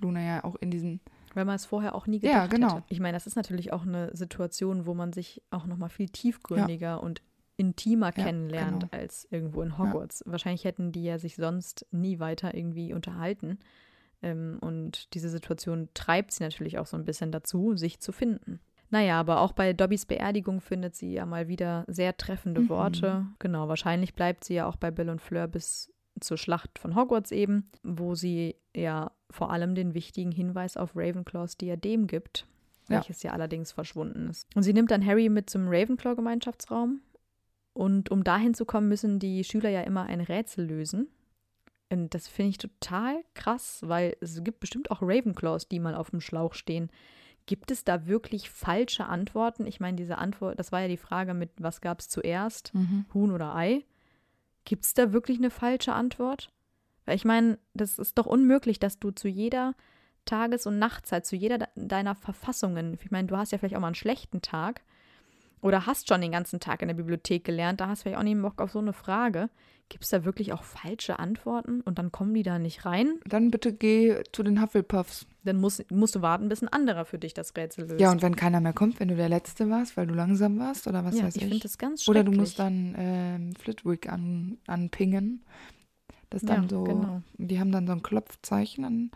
S3: Luna ja auch in diesen
S2: Weil man es vorher auch nie
S3: Ja,
S2: gedacht
S3: genau.
S2: hätte. Ich meine, das ist natürlich auch eine Situation, wo man sich auch noch mal viel tiefgründiger und intimer
S3: Ja,
S2: kennenlernt
S3: genau.
S2: als irgendwo in Hogwarts. Wahrscheinlich hätten die ja sich sonst nie weiter irgendwie unterhalten. Ähm, und diese Situation treibt sie natürlich auch so ein bisschen dazu, sich zu finden. Naja, aber auch bei Dobbys Beerdigung findet sie ja mal wieder sehr treffende
S3: Mhm.
S2: Worte. Genau, wahrscheinlich bleibt sie ja auch bei Bill und Fleur bis zur Schlacht von Hogwarts eben, wo sie ja vor allem den wichtigen Hinweis auf Ravenclaws Diadem gibt,
S3: Ja.
S2: welches ja allerdings verschwunden ist. Und sie nimmt dann Harry mit zum Ravenclaw-Gemeinschaftsraum. Und um dahin zu kommen, müssen die Schüler ja immer ein Rätsel lösen. Und das finde ich total krass, weil es gibt bestimmt auch Ravenclaws, die mal auf dem Schlauch stehen. Gibt es da wirklich falsche Antworten? Ich meine, diese Antwort, das war ja die Frage mit, was gab es zuerst, Huhn oder Ei? Gibt es da wirklich eine falsche Antwort? Weil ich meine, das ist doch unmöglich, dass du zu jeder Tages- und Nachtzeit, zu jeder de- deiner Verfassungen, ich meine, du hast ja vielleicht auch mal einen schlechten Tag oder hast schon den ganzen Tag in der Bibliothek gelernt, da hast du vielleicht auch nicht Bock auf so eine Frage. Gibt es da wirklich auch falsche Antworten und dann kommen die da nicht rein?
S3: Dann bitte geh zu den Hufflepuffs.
S2: Dann musst, musst du warten, bis ein anderer für dich das Rätsel löst.
S3: Ja, und wenn keiner mehr kommt, wenn du der Letzte warst, weil du langsam warst oder was
S2: ja,
S3: weiß
S2: ich
S3: ich.
S2: finde das ganz
S3: oder
S2: schrecklich.
S3: du musst dann ähm, Flitwick an, anpingen. Das dann
S2: Ja,
S3: so,
S2: genau.
S3: die haben dann so ein Klopfzeichen an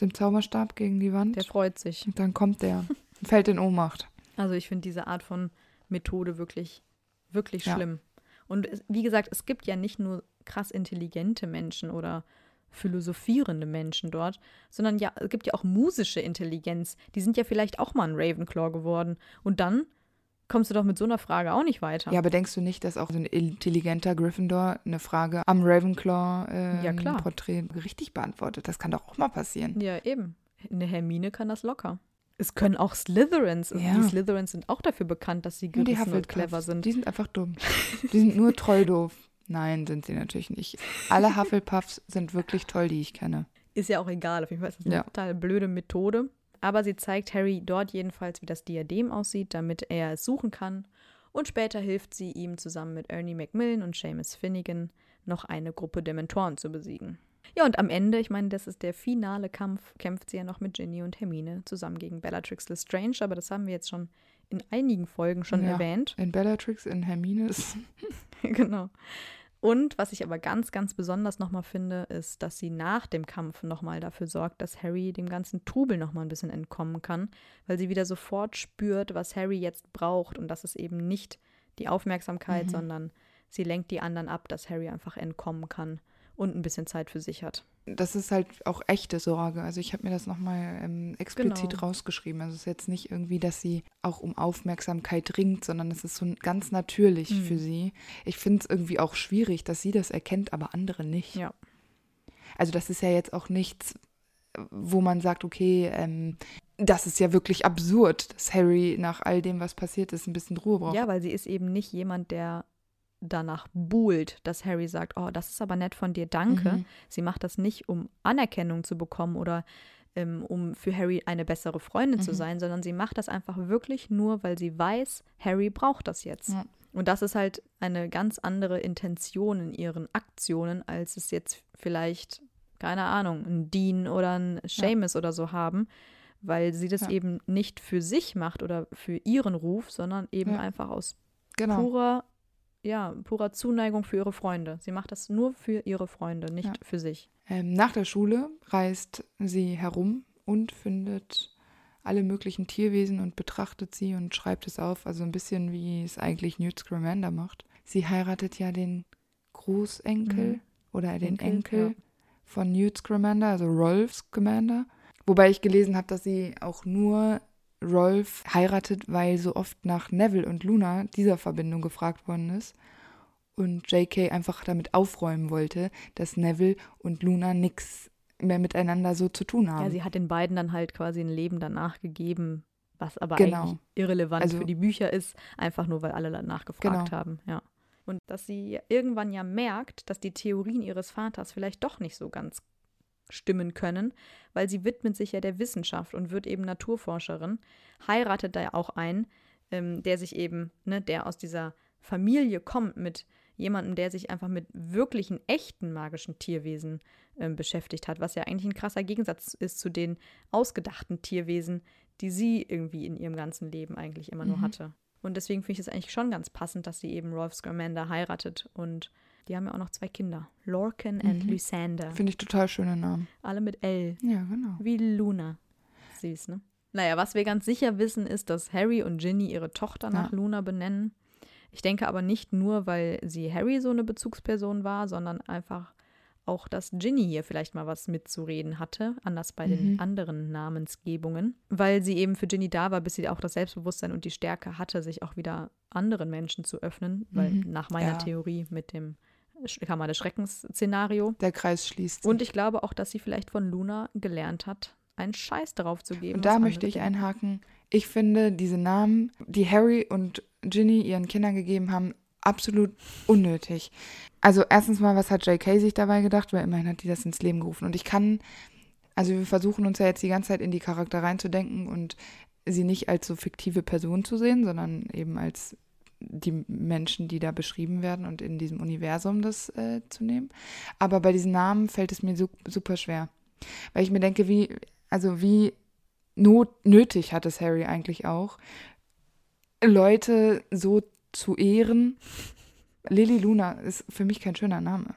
S3: dem Zauberstab gegen die Wand.
S2: Der freut sich.
S3: und dann kommt der, fällt in Ohnmacht.
S2: Also ich finde diese Art von Methode wirklich, wirklich
S3: Ja.
S2: schlimm. Und es, wie gesagt, es gibt ja nicht nur krass intelligente Menschen oder philosophierende Menschen dort, sondern ja, es gibt ja auch musische Intelligenz. Die sind ja vielleicht auch mal ein Ravenclaw geworden. Und dann kommst du doch mit so einer Frage auch nicht weiter.
S3: Ja, aber denkst du nicht, dass auch so ein intelligenter Gryffindor eine Frage am Ravenclaw-Porträt
S2: Ja,
S3: richtig beantwortet? Das kann doch auch mal passieren.
S2: Ja, eben. Eine Hermine kann das locker. Es können auch Slytherins. Also
S3: Ja.
S2: Die Slytherins sind auch dafür bekannt, dass sie
S3: Und
S2: gerissen und
S3: Hufflepuffs,
S2: clever sind.
S3: Die sind einfach dumm. Die sind nur trolldoof. Nein, sind sie natürlich nicht. Alle Hufflepuffs sind wirklich toll, die ich kenne.
S2: Ist ja auch egal. Auf jeden Fall ist das eine
S3: Ja.
S2: total blöde Methode. Aber sie zeigt Harry dort jedenfalls, wie das Diadem aussieht, damit er es suchen kann. Und später hilft sie ihm zusammen mit Ernie Macmillan und Seamus Finnegan noch eine Gruppe Dementoren zu besiegen. Ja, und am Ende, ich meine, das ist der finale Kampf, kämpft sie ja noch mit Ginny und Hermine zusammen gegen Bellatrix Lestrange, aber das haben wir jetzt schon in einigen Folgen schon
S3: Ja.
S2: erwähnt.
S3: In Bellatrix, in Hermines. <laughs>
S2: genau. Und was ich aber ganz, ganz besonders nochmal finde, ist, dass sie nach dem Kampf nochmal dafür sorgt, dass Harry dem ganzen Trubel nochmal ein bisschen entkommen kann, weil sie wieder sofort spürt, was Harry jetzt braucht und das ist eben nicht die Aufmerksamkeit,
S3: Mhm.
S2: sondern sie lenkt die anderen ab, dass Harry einfach entkommen kann und ein bisschen Zeit für sich hat.
S3: Das ist halt auch echte Sorge. Also ich habe mir das nochmal ähm, explizit
S2: Genau.
S3: rausgeschrieben. Also es ist jetzt nicht irgendwie, dass sie auch um Aufmerksamkeit ringt, sondern es ist so ganz natürlich
S2: Mhm.
S3: für sie. Ich finde es irgendwie auch schwierig, dass sie das erkennt, aber andere nicht.
S2: Ja.
S3: Also das ist ja jetzt auch nichts, wo man sagt, okay, ähm, das ist ja wirklich absurd, dass Harry nach all dem, was passiert ist, ein bisschen Ruhe braucht.
S2: Ja, weil sie ist eben nicht jemand, der danach buhlt, dass Harry sagt, oh, das ist aber nett von dir, danke.
S3: Mhm.
S2: Sie macht das nicht, um Anerkennung zu bekommen oder ähm, um für Harry eine bessere Freundin zu
S3: Mhm.
S2: sein, sondern sie macht das einfach wirklich nur, weil sie weiß, Harry braucht das jetzt.
S3: Ja.
S2: Und das ist halt eine ganz andere Intention in ihren Aktionen, als es jetzt vielleicht, keine Ahnung, ein Dean oder ein Seamus oder so haben, weil sie das
S3: Ja.
S2: eben nicht für sich macht oder für ihren Ruf, sondern eben
S3: Ja.
S2: einfach aus
S3: Genau.
S2: purer, ja, purer Zuneigung für ihre Freunde. Sie macht das nur für ihre Freunde, nicht
S3: Ja.
S2: für sich.
S3: Ähm, nach der Schule reist sie herum und findet alle möglichen Tierwesen und betrachtet sie und schreibt es auf. Also ein bisschen wie es eigentlich Newt Scamander macht. Sie heiratet ja den Großenkel
S2: Mhm.
S3: oder den
S2: Enkel,
S3: Enkel,
S2: ja.
S3: von Newt Scamander, also Rolf Scamander. Wobei ich gelesen habe, dass sie auch nur Rolf heiratet, weil so oft nach Neville und Luna dieser Verbindung gefragt worden ist. Und JK einfach damit aufräumen wollte, dass Neville und Luna nichts mehr miteinander so zu tun haben.
S2: Ja, sie hat den beiden dann halt quasi ein Leben danach gegeben, was aber
S3: Genau.
S2: eigentlich irrelevant
S3: Also-
S2: für die Bücher ist, einfach nur weil alle danach gefragt
S3: Genau.
S2: haben, ja. Und dass sie irgendwann ja merkt, dass die Theorien ihres Vaters vielleicht doch nicht so ganz stimmen können, weil sie widmet sich ja der Wissenschaft und wird eben Naturforscherin, heiratet da ja auch einen, ähm, der sich eben, ne, der aus dieser Familie kommt mit jemandem, der sich einfach mit wirklichen, echten magischen Tierwesen ähm, beschäftigt hat, was ja eigentlich ein krasser Gegensatz ist zu den ausgedachten Tierwesen, die sie irgendwie in ihrem ganzen Leben eigentlich immer nur
S3: Mhm.
S2: hatte. Und deswegen finde ich es eigentlich schon ganz passend, dass sie eben Rolf Scamander heiratet und die haben ja auch noch zwei Kinder, Lorcan and
S3: Mhm.
S2: Lysander.
S3: Finde ich total schöne Namen.
S2: Alle mit L.
S3: Ja, genau.
S2: Wie Luna. Süß, ne? Naja, was wir ganz sicher wissen, ist, dass Harry und Ginny ihre Tochter nach
S3: Ja.
S2: Luna benennen. Ich denke aber nicht nur, weil sie Harry so eine Bezugsperson war, sondern einfach auch, dass Ginny hier vielleicht mal was mitzureden hatte, anders bei den
S3: Mhm.
S2: anderen Namensgebungen, weil sie eben für Ginny da war, bis sie auch das Selbstbewusstsein und die Stärke hatte, sich auch wieder anderen Menschen zu öffnen, weil
S3: Mhm.
S2: nach meiner
S3: Ja.
S2: Theorie mit dem Kammer des Schreckens-Szenario
S3: Der Kreis schließt. sich.
S2: und ich glaube auch, dass sie vielleicht von Luna gelernt hat, einen Scheiß darauf zu geben.
S3: Und da möchte ich einhaken. Ich finde diese Namen, die Harry und Ginny ihren Kindern gegeben haben, absolut unnötig. Also erstens mal, was hat J.K. sich dabei gedacht? Weil immerhin hat die das ins Leben gerufen. Und ich kann, also wir versuchen uns ja jetzt die ganze Zeit in die Charakter reinzudenken und sie nicht als so fiktive Person zu sehen, sondern eben als die Menschen, die da beschrieben werden und in diesem Universum das äh, zu nehmen. Aber bei diesen Namen fällt es mir su super schwer. Weil ich mir denke, wie, also wie not nötig hat es Harry eigentlich auch, Leute so zu ehren. Lily Luna ist für mich kein schöner Name.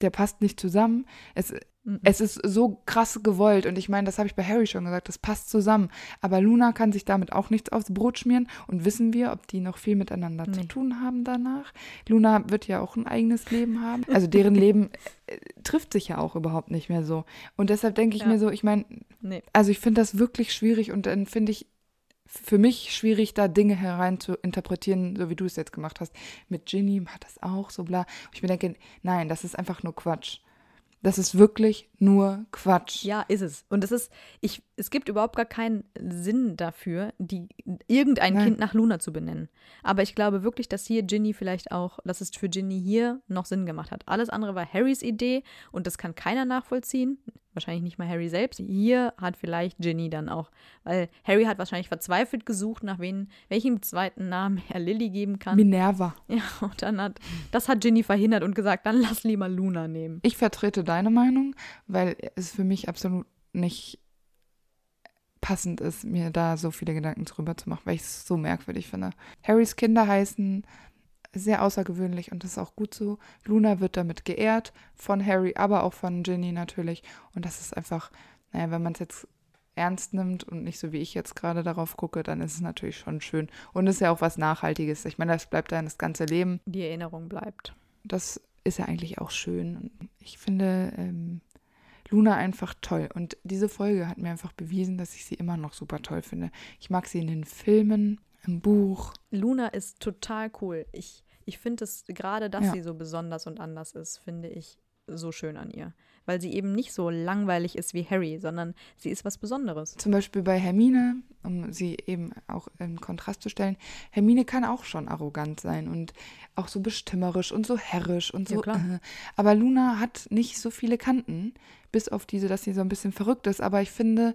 S3: Der passt nicht zusammen. Es,
S2: Mhm.
S3: es ist so krass gewollt und ich meine, das habe ich bei Harry schon gesagt, das passt zusammen. Aber Luna kann sich damit auch nichts aufs Brot schmieren und wissen wir, ob die noch viel miteinander zu
S2: Nee.
S3: tun haben danach. Luna wird ja auch ein eigenes Leben haben. Also deren <laughs> Leben äh, trifft sich ja auch überhaupt nicht mehr so. Und deshalb denke ich
S2: Ja.
S3: mir so, ich meine,
S2: Nee.
S3: also ich finde das wirklich schwierig und dann finde ich, für mich schwierig, da Dinge herein zu interpretieren, so wie du es jetzt gemacht hast. Mit Ginny hat das auch so bla. Ich mir denke, nein, das ist einfach nur Quatsch. Das ist wirklich nur Quatsch.
S2: Ja, ist es. Und es ist, ich, es gibt überhaupt gar keinen Sinn dafür, die, irgendein
S3: Nein.
S2: Kind nach Luna zu benennen. Aber ich glaube wirklich, dass hier Ginny vielleicht auch, dass es für Ginny hier noch Sinn gemacht hat. Alles andere war Harrys Idee und das kann keiner nachvollziehen. Wahrscheinlich nicht mal Harry selbst. Hier hat vielleicht Ginny dann auch, weil Harry hat wahrscheinlich verzweifelt gesucht, nach wen, welchem zweiten Namen er Lily geben kann.
S3: Minerva.
S2: ja, und dann hat, das hat Ginny verhindert und gesagt, dann lass lieber Luna nehmen.
S3: Ich vertrete deine Meinung, weil es für mich absolut nicht passend ist, mir da so viele Gedanken drüber zu machen, weil ich es so merkwürdig finde. Harrys Kinder heißen sehr außergewöhnlich und das ist auch gut so. Luna wird damit geehrt von Harry, aber auch von Ginny natürlich. Und das ist einfach, naja, wenn man es jetzt ernst nimmt und nicht so wie ich jetzt gerade darauf gucke, dann ist es natürlich schon schön. Und es ist ja auch was Nachhaltiges. Ich meine, das bleibt dann das ganze Leben.
S2: Die Erinnerung bleibt.
S3: Das ist ja eigentlich auch schön. Ich finde ähm, Luna einfach toll. Und diese Folge hat mir einfach bewiesen, dass ich sie immer noch super toll finde. Ich mag sie in den Filmen, im Buch.
S2: Luna ist total cool. Ich, ich finde es gerade, dass
S3: Ja.
S2: sie so besonders und anders ist, finde ich so schön an ihr. Weil sie eben nicht so langweilig ist wie Harry, sondern sie ist was Besonderes.
S3: Zum Beispiel bei Hermine, um sie eben auch in Kontrast zu stellen. Hermine kann auch schon arrogant sein und auch so bestimmerisch und so herrisch und
S2: Ja,
S3: so.
S2: klar.
S3: äh. Aber Luna hat nicht so viele Kanten, bis auf diese, dass sie so ein bisschen verrückt ist. Aber ich finde,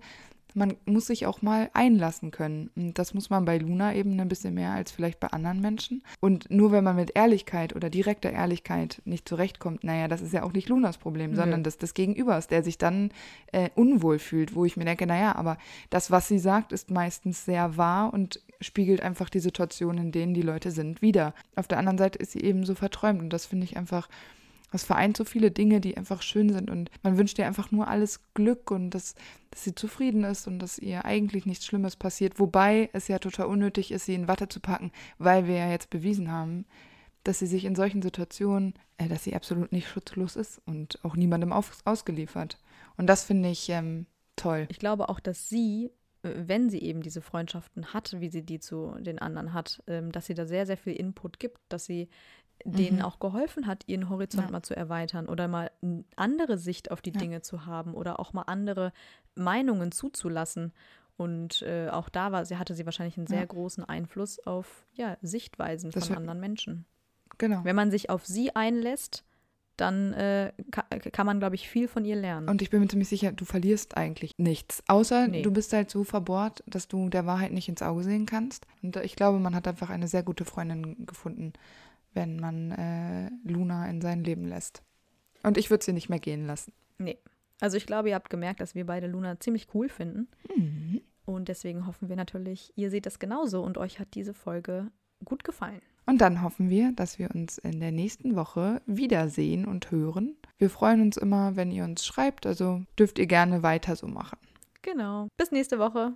S3: man muss sich auch mal einlassen können. Und das muss man bei Luna eben ein bisschen mehr als vielleicht bei anderen Menschen. Und nur wenn man mit Ehrlichkeit oder direkter Ehrlichkeit nicht zurechtkommt, naja, das ist ja auch nicht Lunas Problem, sondern das des Gegenübers, der sich dann äh, unwohl fühlt, wo ich mir denke, naja, aber das, was sie sagt, ist meistens sehr wahr und spiegelt einfach die Situation, in denen die Leute sind, wieder. Auf der anderen Seite ist sie eben so verträumt und das finde ich einfach das vereint so viele Dinge, die einfach schön sind und man wünscht ihr einfach nur alles Glück und dass, dass sie zufrieden ist und dass ihr eigentlich nichts Schlimmes passiert. Wobei es ja total unnötig ist, sie in Watte zu packen, weil wir ja jetzt bewiesen haben, dass sie sich in solchen Situationen, äh, dass sie absolut nicht schutzlos ist und auch niemandem auf, ausgeliefert. Und das finde ich ähm, toll.
S2: Ich glaube auch, dass sie, äh, wenn sie eben diese Freundschaften hat, wie sie die zu den anderen hat, ähm, dass sie da sehr, sehr viel Input gibt, dass sie denen
S3: Mhm.
S2: auch geholfen hat, ihren Horizont
S3: Ja.
S2: mal zu erweitern oder mal eine andere Sicht auf die
S3: Ja.
S2: Dinge zu haben oder auch mal andere Meinungen zuzulassen. Und äh, auch da war, sie hatte sie wahrscheinlich einen sehr
S3: Ja.
S2: großen Einfluss auf ja, Sichtweisen
S3: Das
S2: von anderen Menschen.
S3: Genau.
S2: Wenn man sich auf sie einlässt, dann äh, ka kann man, glaube ich, viel von ihr lernen.
S3: Und ich bin mir ziemlich sicher, du verlierst eigentlich nichts. Außer
S2: Nee.
S3: du bist halt so verbohrt, dass du der Wahrheit nicht ins Auge sehen kannst. Und ich glaube, man hat einfach eine sehr gute Freundin gefunden, wenn man äh, Luna in sein Leben lässt. Und ich würde sie nicht mehr gehen lassen.
S2: Nee. Also ich glaube, ihr habt gemerkt, dass wir beide Luna ziemlich cool finden.
S3: Mhm.
S2: Und deswegen hoffen wir natürlich, ihr seht das genauso und euch hat diese Folge gut gefallen.
S3: Und dann hoffen wir, dass wir uns in der nächsten Woche wiedersehen und hören. Wir freuen uns immer, wenn ihr uns schreibt, also dürft ihr gerne weiter so machen.
S2: Genau. Bis nächste Woche.